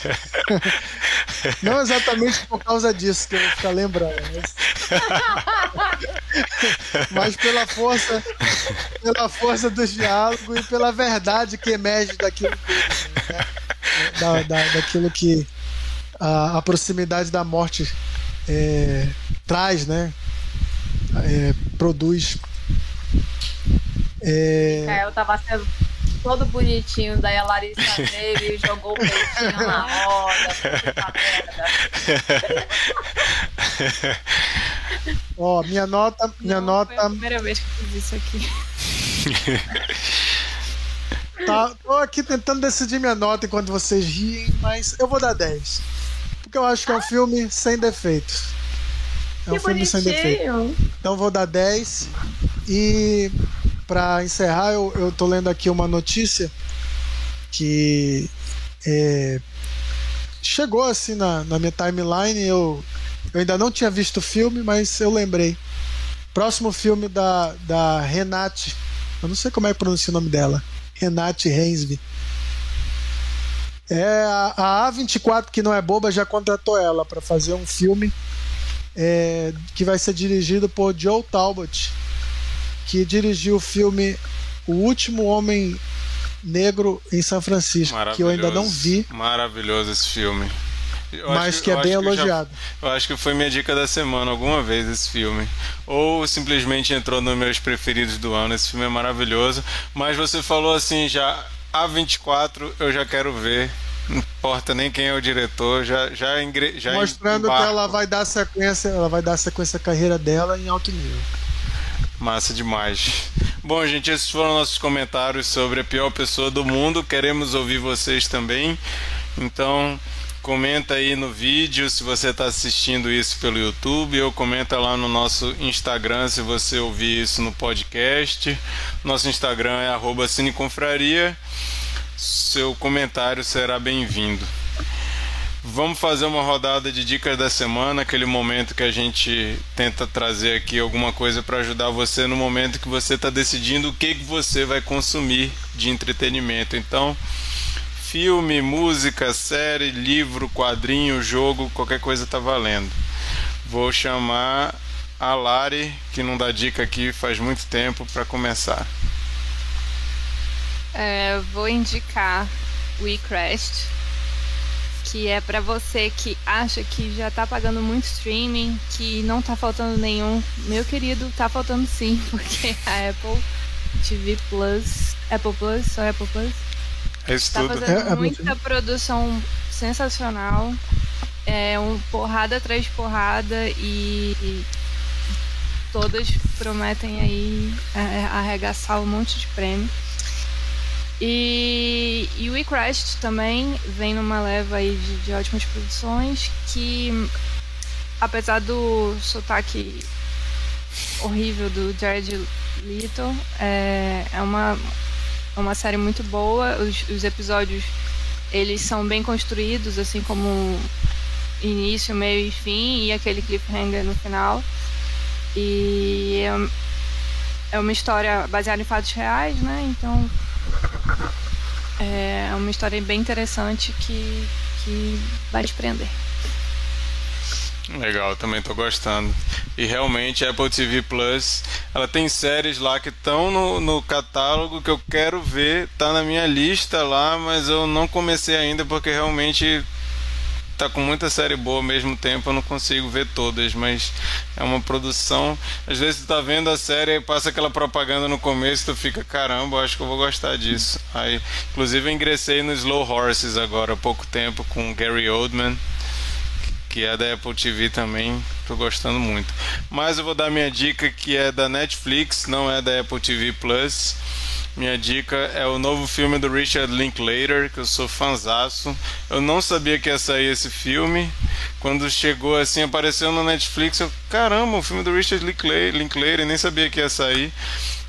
Não exatamente por causa disso que eu vou ficar lembrando. Mas, mas pela força, pela força do diálogo e pela verdade que emerge daquilo que, né? da, da, daquilo que a, a proximidade da morte é, traz, né? É, produz.
É... Mikael tava sendo todo bonitinho, daí a Larissa veio e jogou o peitinho na roda.
Ó, minha nota. Minha
Não,
nota.
Foi a primeira vez que eu fiz isso aqui.
tá, tô aqui tentando decidir minha nota enquanto vocês riem, mas eu vou dar 10 porque eu acho que é um filme sem defeitos. É um
que
filme
bonitinho.
sem defeitos. Então vou dar 10. E para encerrar, eu, eu tô lendo aqui uma notícia que é, chegou assim na, na minha timeline. Eu, eu ainda não tinha visto o filme, mas eu lembrei. Próximo filme da, da Renate. Eu não sei como é que pronuncia o nome dela. Renate Rensby é, a, a A24, que não é boba, já contratou ela para fazer um filme é, que vai ser dirigido por Joe Talbot, que dirigiu o filme O Último Homem Negro em São Francisco, que eu ainda não vi.
Maravilhoso esse filme.
Eu mas que, que é bem elogiado.
Já, eu acho que foi minha dica da semana alguma vez esse filme. Ou simplesmente entrou nos meus preferidos do ano. Esse filme é maravilhoso. Mas você falou assim já a24 eu já quero ver. Não importa nem quem é o diretor, já já, ingre, já
mostrando embarco. que ela vai dar sequência, ela vai dar sequência à carreira dela em alto nível.
Massa demais. Bom, gente, esses foram nossos comentários sobre a pior pessoa do mundo. Queremos ouvir vocês também. Então, comenta aí no vídeo se você está assistindo isso pelo YouTube ou comenta lá no nosso Instagram se você ouvir isso no podcast. Nosso Instagram é cineconfraria. Seu comentário será bem-vindo. Vamos fazer uma rodada de dicas da semana, aquele momento que a gente tenta trazer aqui alguma coisa para ajudar você no momento que você está decidindo o que, que você vai consumir de entretenimento. Então, filme, música, série, livro, quadrinho, jogo, qualquer coisa tá valendo. Vou chamar a Lari, que não dá dica aqui faz muito tempo, para começar.
É, vou indicar WeCrest, que é para você que acha que já tá pagando muito streaming, que não tá faltando nenhum. Meu querido, tá faltando sim, porque a Apple TV Plus, Apple Plus, só Apple Plus,
é isso tá
tudo. fazendo é, é muita produção sensacional. É um porrada atrás de porrada e todas prometem aí é, arregaçar um monte de prêmio. E, e o eCrest também vem numa leva aí de, de ótimas produções que, apesar do sotaque horrível do Jared Leto, é, é uma, é uma série muito boa. Os, os episódios eles são bem construídos, assim como início, meio e fim, e aquele cliffhanger no final. E é, é uma história baseada em fatos reais, né? Então é uma história bem interessante que, que vai te prender.
Legal, também tô gostando. E realmente a Apple TV Plus, ela tem séries lá que estão no, no catálogo que eu quero ver, tá na minha lista lá, mas eu não comecei ainda porque realmente tá com muita série boa ao mesmo tempo, eu não consigo ver todas, mas é uma produção. Às vezes tu tá vendo a série e passa aquela propaganda no começo, tu fica, caramba, acho que eu vou gostar disso. Aí, inclusive eu ingressei no Slow Horses agora há pouco tempo com Gary Oldman, que é da Apple TV também, tô gostando muito. Mas eu vou dar minha dica que é da Netflix, não é da Apple TV Plus minha dica é o novo filme do Richard Linklater, que eu sou fanzaço. Eu não sabia que ia sair esse filme. Quando chegou assim, apareceu no Netflix, eu, caramba, o filme do Richard Linklater, Linklater nem sabia que ia sair.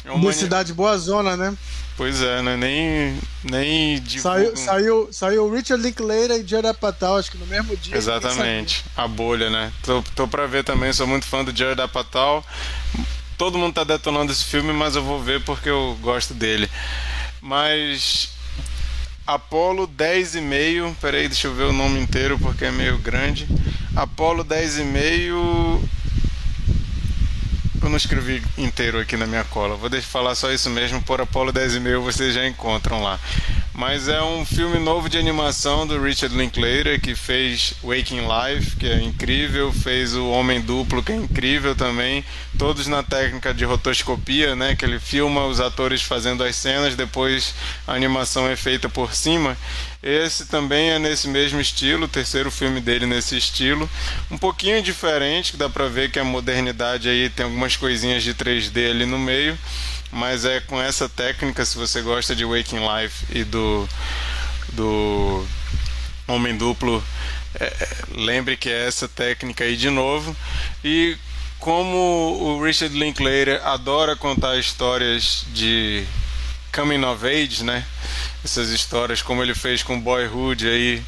É uma cidade boa zona, né?
Pois é, né? Nem, nem
saiu, saiu, saiu Richard Linklater e Jared Apatow, acho que no mesmo dia.
Exatamente, a bolha, né? Tô, tô pra ver também, sou muito fã do Jared Apatow todo mundo tá detonando esse filme, mas eu vou ver porque eu gosto dele. Mas Apolo 10 e meio, peraí, deixa eu ver o nome inteiro porque é meio grande. Apolo 10 e meio eu não escrevi inteiro aqui na minha cola. Vou deixar falar só isso mesmo, por Apolo 10 e meio vocês já encontram lá. Mas é um filme novo de animação do Richard Linklater, que fez Waking Life, que é incrível, fez o Homem Duplo, que é incrível também, todos na técnica de rotoscopia, né, que ele filma os atores fazendo as cenas, depois a animação é feita por cima. Esse também é nesse mesmo estilo, o terceiro filme dele nesse estilo, um pouquinho diferente, que dá pra ver que a modernidade aí tem algumas coisinhas de 3D ali no meio mas é com essa técnica, se você gosta de Waking Life e do, do Homem Duplo, é, é, lembre que é essa técnica aí de novo. E como o Richard Linklater adora contar histórias de coming of age, né? Essas histórias como ele fez com Boyhood aí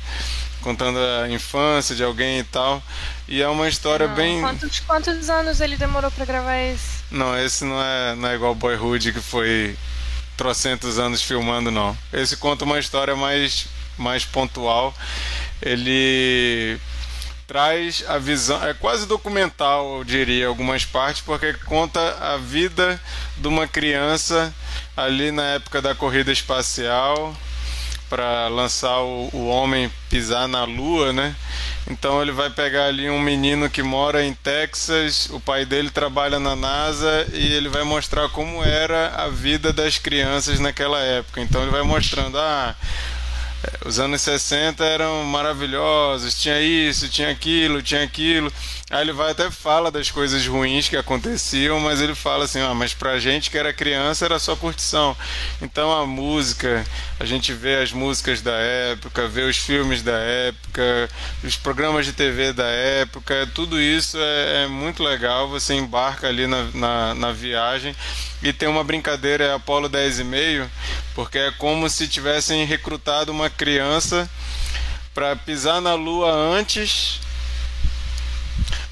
contando a infância de alguém e tal. E é uma história
não,
bem.
Quantos, quantos anos ele demorou para gravar esse?
Não, esse não é, não é igual Boyhood que foi trocentos anos filmando, não. Esse conta uma história mais, mais pontual. Ele traz a visão, é quase documental, eu diria, algumas partes, porque conta a vida de uma criança ali na época da corrida espacial para lançar o, o homem pisar na lua, né? Então ele vai pegar ali um menino que mora em Texas, o pai dele trabalha na NASA e ele vai mostrar como era a vida das crianças naquela época. Então ele vai mostrando, ah, os anos 60 eram maravilhosos, tinha isso, tinha aquilo, tinha aquilo. Aí ele vai até fala das coisas ruins que aconteciam, mas ele fala assim: ah, mas pra gente que era criança era só curtição. Então a música, a gente vê as músicas da época, vê os filmes da época, os programas de TV da época, tudo isso é, é muito legal. Você embarca ali na, na, na viagem e tem uma brincadeira, é Apolo 10 e meio, porque é como se tivessem recrutado uma criança para pisar na lua antes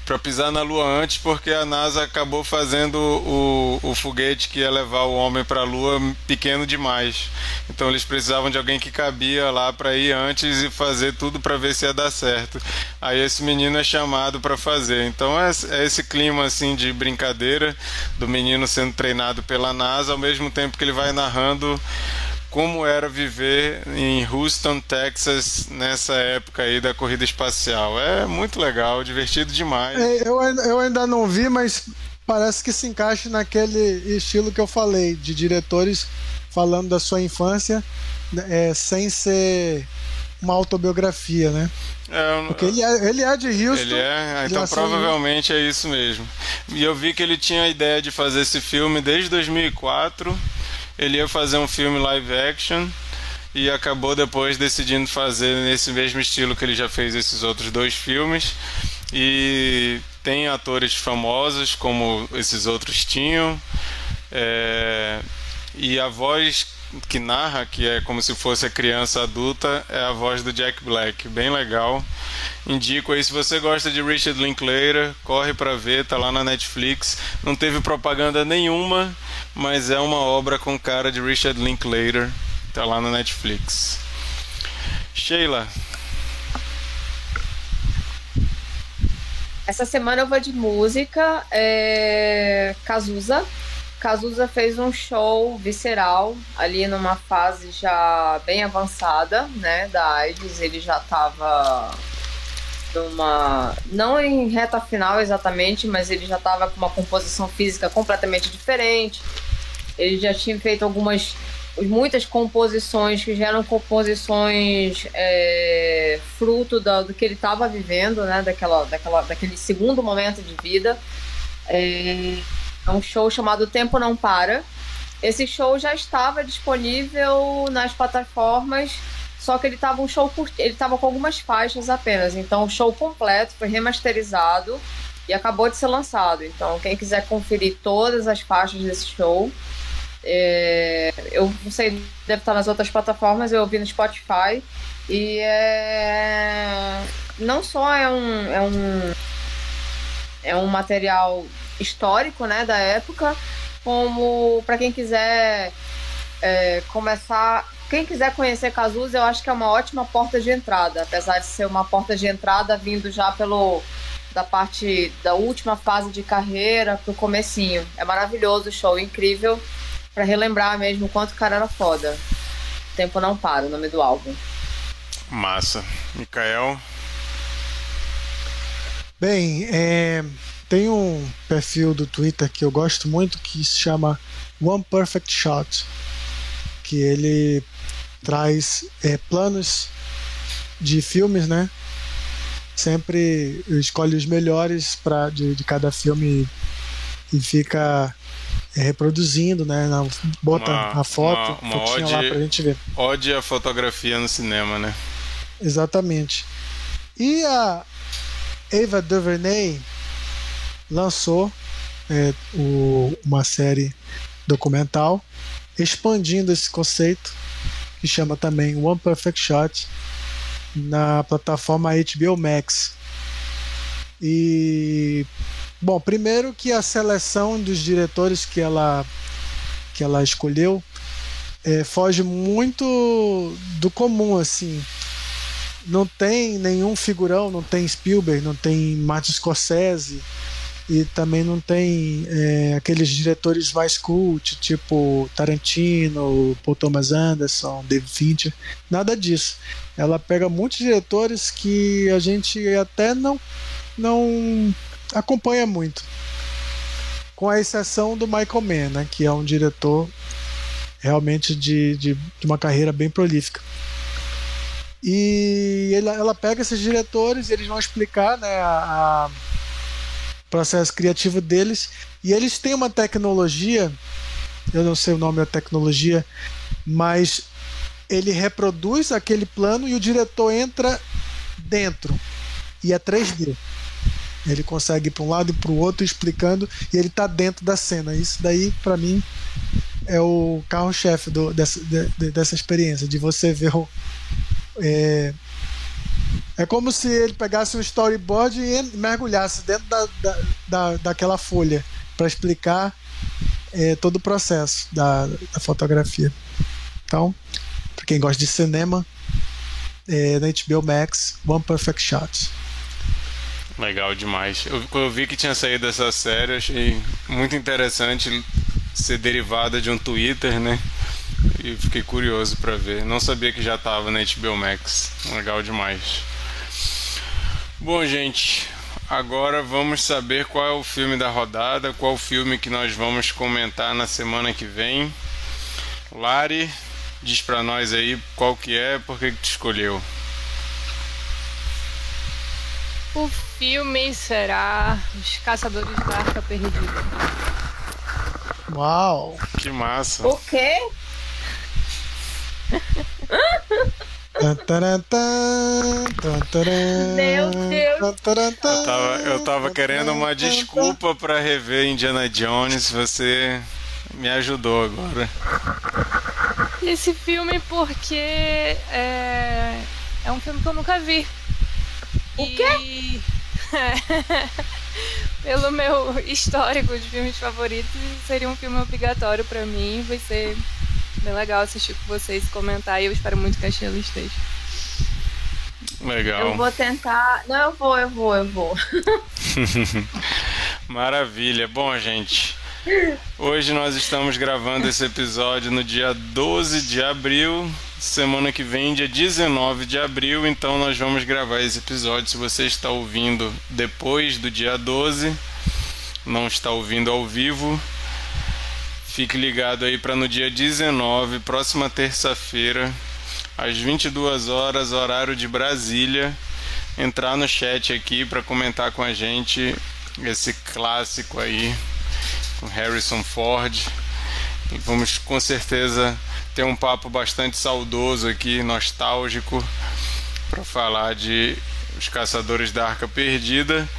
para pisar na Lua antes, porque a NASA acabou fazendo o, o foguete que ia levar o homem para a Lua pequeno demais. Então eles precisavam de alguém que cabia lá para ir antes e fazer tudo para ver se ia dar certo. Aí esse menino é chamado para fazer. Então é, é esse clima assim de brincadeira do menino sendo treinado pela NASA, ao mesmo tempo que ele vai narrando como era viver em Houston, Texas, nessa época aí da corrida espacial. É muito legal, divertido demais.
É, eu, eu ainda não vi, mas parece que se encaixa naquele estilo que eu falei, de diretores falando da sua infância é, sem ser uma autobiografia, né? É, Porque ele é, ele é de Houston.
Ele é, então provavelmente é isso mesmo. E eu vi que ele tinha a ideia de fazer esse filme desde 2004 ele ia fazer um filme live action e acabou depois decidindo fazer nesse mesmo estilo que ele já fez esses outros dois filmes. E tem atores famosos como esses outros tinham. É, e a voz que narra, que é como se fosse a criança adulta, é a voz do Jack Black, bem legal. Indico aí se você gosta de Richard Linklater, corre para ver, tá lá na Netflix. Não teve propaganda nenhuma, mas é uma obra com cara de Richard Linklater, tá lá na Netflix. Sheila.
Essa semana eu vou de música, é... Cazuza, Cazuza fez um show visceral ali numa fase já bem avançada, né, da AIDS. Ele já estava numa não em reta final exatamente, mas ele já estava com uma composição física completamente diferente. Ele já tinha feito algumas muitas composições que já eram composições é, fruto da, do que ele estava vivendo, né, daquela, daquela, daquele segundo momento de vida. É, é um show chamado Tempo Não Para. Esse show já estava disponível nas plataformas, só que ele estava um show curto, ele estava com algumas faixas apenas. Então o show completo foi remasterizado e acabou de ser lançado. Então quem quiser conferir todas as faixas desse show, é, eu não sei, deve estar nas outras plataformas, eu ouvi no Spotify. E é, não só é um, é um, é um material histórico né, da época, como para quem quiser é, começar. Quem quiser conhecer Cazuza, eu acho que é uma ótima porta de entrada, apesar de ser uma porta de entrada vindo já pelo da parte da última fase de carreira pro comecinho. É maravilhoso o show, incrível para relembrar mesmo quanto o cara era foda. Tempo não para, o nome do álbum.
Massa. Mikael?
Bem, é, tem um perfil do Twitter que eu gosto muito que se chama One Perfect Shot, que ele traz é, planos de filmes, né? Sempre escolhe os melhores para de, de, cada filme e fica é, reproduzindo, né? Bota uma, a foto,
uma, uma ode,
lá pra gente ver.
Ode a fotografia no cinema, né?
Exatamente. E a Ava DuVernay lançou é, o, uma série documental expandindo esse conceito que chama também One Perfect Shot na plataforma HBO Max. E bom, primeiro que a seleção dos diretores que ela que ela escolheu é, foge muito do comum assim. Não tem nenhum figurão, não tem Spielberg, não tem Martin Scorsese, e também não tem é, aqueles diretores mais cult, tipo Tarantino, Paul Thomas Anderson, David Fincher, nada disso. Ela pega muitos diretores que a gente até não, não acompanha muito, com a exceção do Michael Mann, né, que é um diretor realmente de, de, de uma carreira bem prolífica. E ela, ela pega esses diretores eles vão explicar né, a, a processo criativo deles. E eles têm uma tecnologia, eu não sei o nome da tecnologia, mas ele reproduz aquele plano e o diretor entra dentro. E é 3D. Ele consegue ir para um lado e para o outro explicando e ele está dentro da cena. Isso daí, para mim, é o carro-chefe dessa, de, dessa experiência, de você ver o, é, é como se ele pegasse um storyboard e mergulhasse dentro da, da, da daquela folha para explicar é, todo o processo da, da fotografia. Então, para quem gosta de cinema, é, na HBO Max, One Perfect Shot.
Legal demais. Eu, eu vi que tinha saído essa série, achei muito interessante ser derivada de um Twitter, né? E fiquei curioso para ver. Não sabia que já estava na HBO Max. Legal demais. Bom, gente, agora vamos saber qual é o filme da rodada, qual o filme que nós vamos comentar na semana que vem. Lari, diz pra nós aí qual que é, por que, que te escolheu.
O filme será Os Caçadores da Arca Perdida.
Uau!
Que Que massa.
O quê? Meu Deus.
Eu tava, eu tava querendo uma desculpa pra rever Indiana Jones, você me ajudou agora.
Esse filme porque é, é um filme que eu nunca vi.
O
quê? Pelo meu histórico de filmes favoritos, seria um filme obrigatório pra mim. Vai ser bem legal assistir com vocês, comentar e eu espero muito que a Sheila esteja.
Legal.
Eu vou tentar. Não, eu vou, eu vou, eu vou.
Maravilha. Bom, gente. Hoje nós estamos gravando esse episódio no dia 12 de abril. Semana que vem, dia 19 de abril, então nós vamos gravar esse episódio. Se você está ouvindo depois do dia 12, não está ouvindo ao vivo, fique ligado aí para no dia 19, próxima terça-feira, às 22 horas, horário de Brasília, entrar no chat aqui para comentar com a gente esse clássico aí com Harrison Ford. E vamos com certeza ter um papo bastante saudoso aqui, nostálgico, para falar de Os Caçadores da Arca Perdida.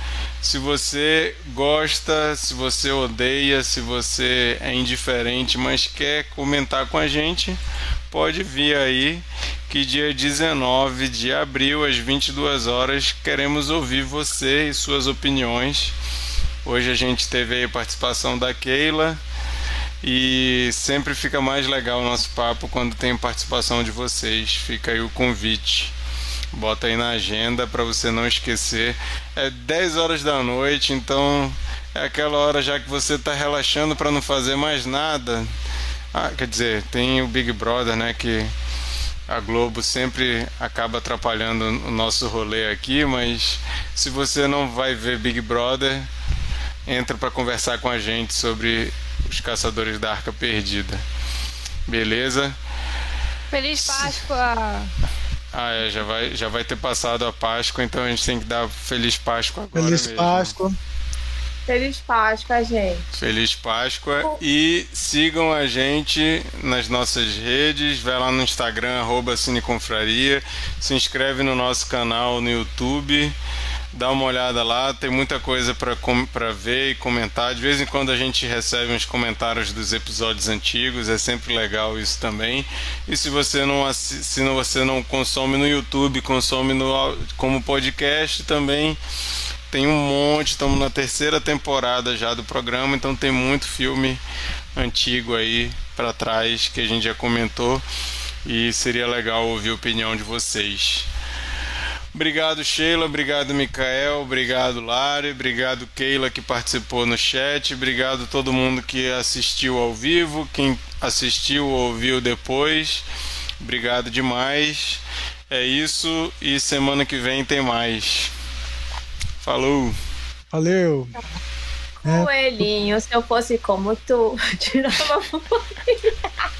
Se você gosta, se você odeia, se você é indiferente, mas quer comentar com a gente, pode vir aí que dia 19 de abril às 22 horas queremos ouvir você e suas opiniões. Hoje a gente teve aí a participação da Keila e sempre fica mais legal o nosso papo quando tem participação de vocês. Fica aí o convite. Bota aí na agenda para você não esquecer. É 10 horas da noite, então é aquela hora já que você está relaxando para não fazer mais nada. Ah, quer dizer, tem o Big Brother, né, que a Globo sempre acaba atrapalhando o nosso rolê aqui, mas se você não vai ver Big Brother, entra para conversar com a gente sobre os caçadores da Arca Perdida. Beleza?
Feliz Páscoa!
Ah, é, já vai, já vai ter passado a Páscoa, então a gente tem que dar Feliz Páscoa agora.
Feliz
mesmo.
Páscoa.
Feliz Páscoa, gente.
Feliz Páscoa e sigam a gente nas nossas redes, vai lá no Instagram, arroba Cineconfraria, se inscreve no nosso canal no YouTube, dá uma olhada lá, tem muita coisa para ver e comentar. De vez em quando a gente recebe uns comentários dos episódios antigos, é sempre legal isso também. E se você não se você não consome no YouTube, consome no como podcast também. Tem um monte, estamos na terceira temporada já do programa, então tem muito filme antigo aí para trás que a gente já comentou e seria legal ouvir a opinião de vocês. Obrigado, Sheila. Obrigado, Mikael. Obrigado, Lari. Obrigado, Keila, que participou no chat. Obrigado todo mundo que assistiu ao vivo. Quem assistiu ou ouviu depois. Obrigado demais. É isso. E semana que vem tem mais. Falou.
Valeu.
Coelhinho, se eu fosse como tu, tirava a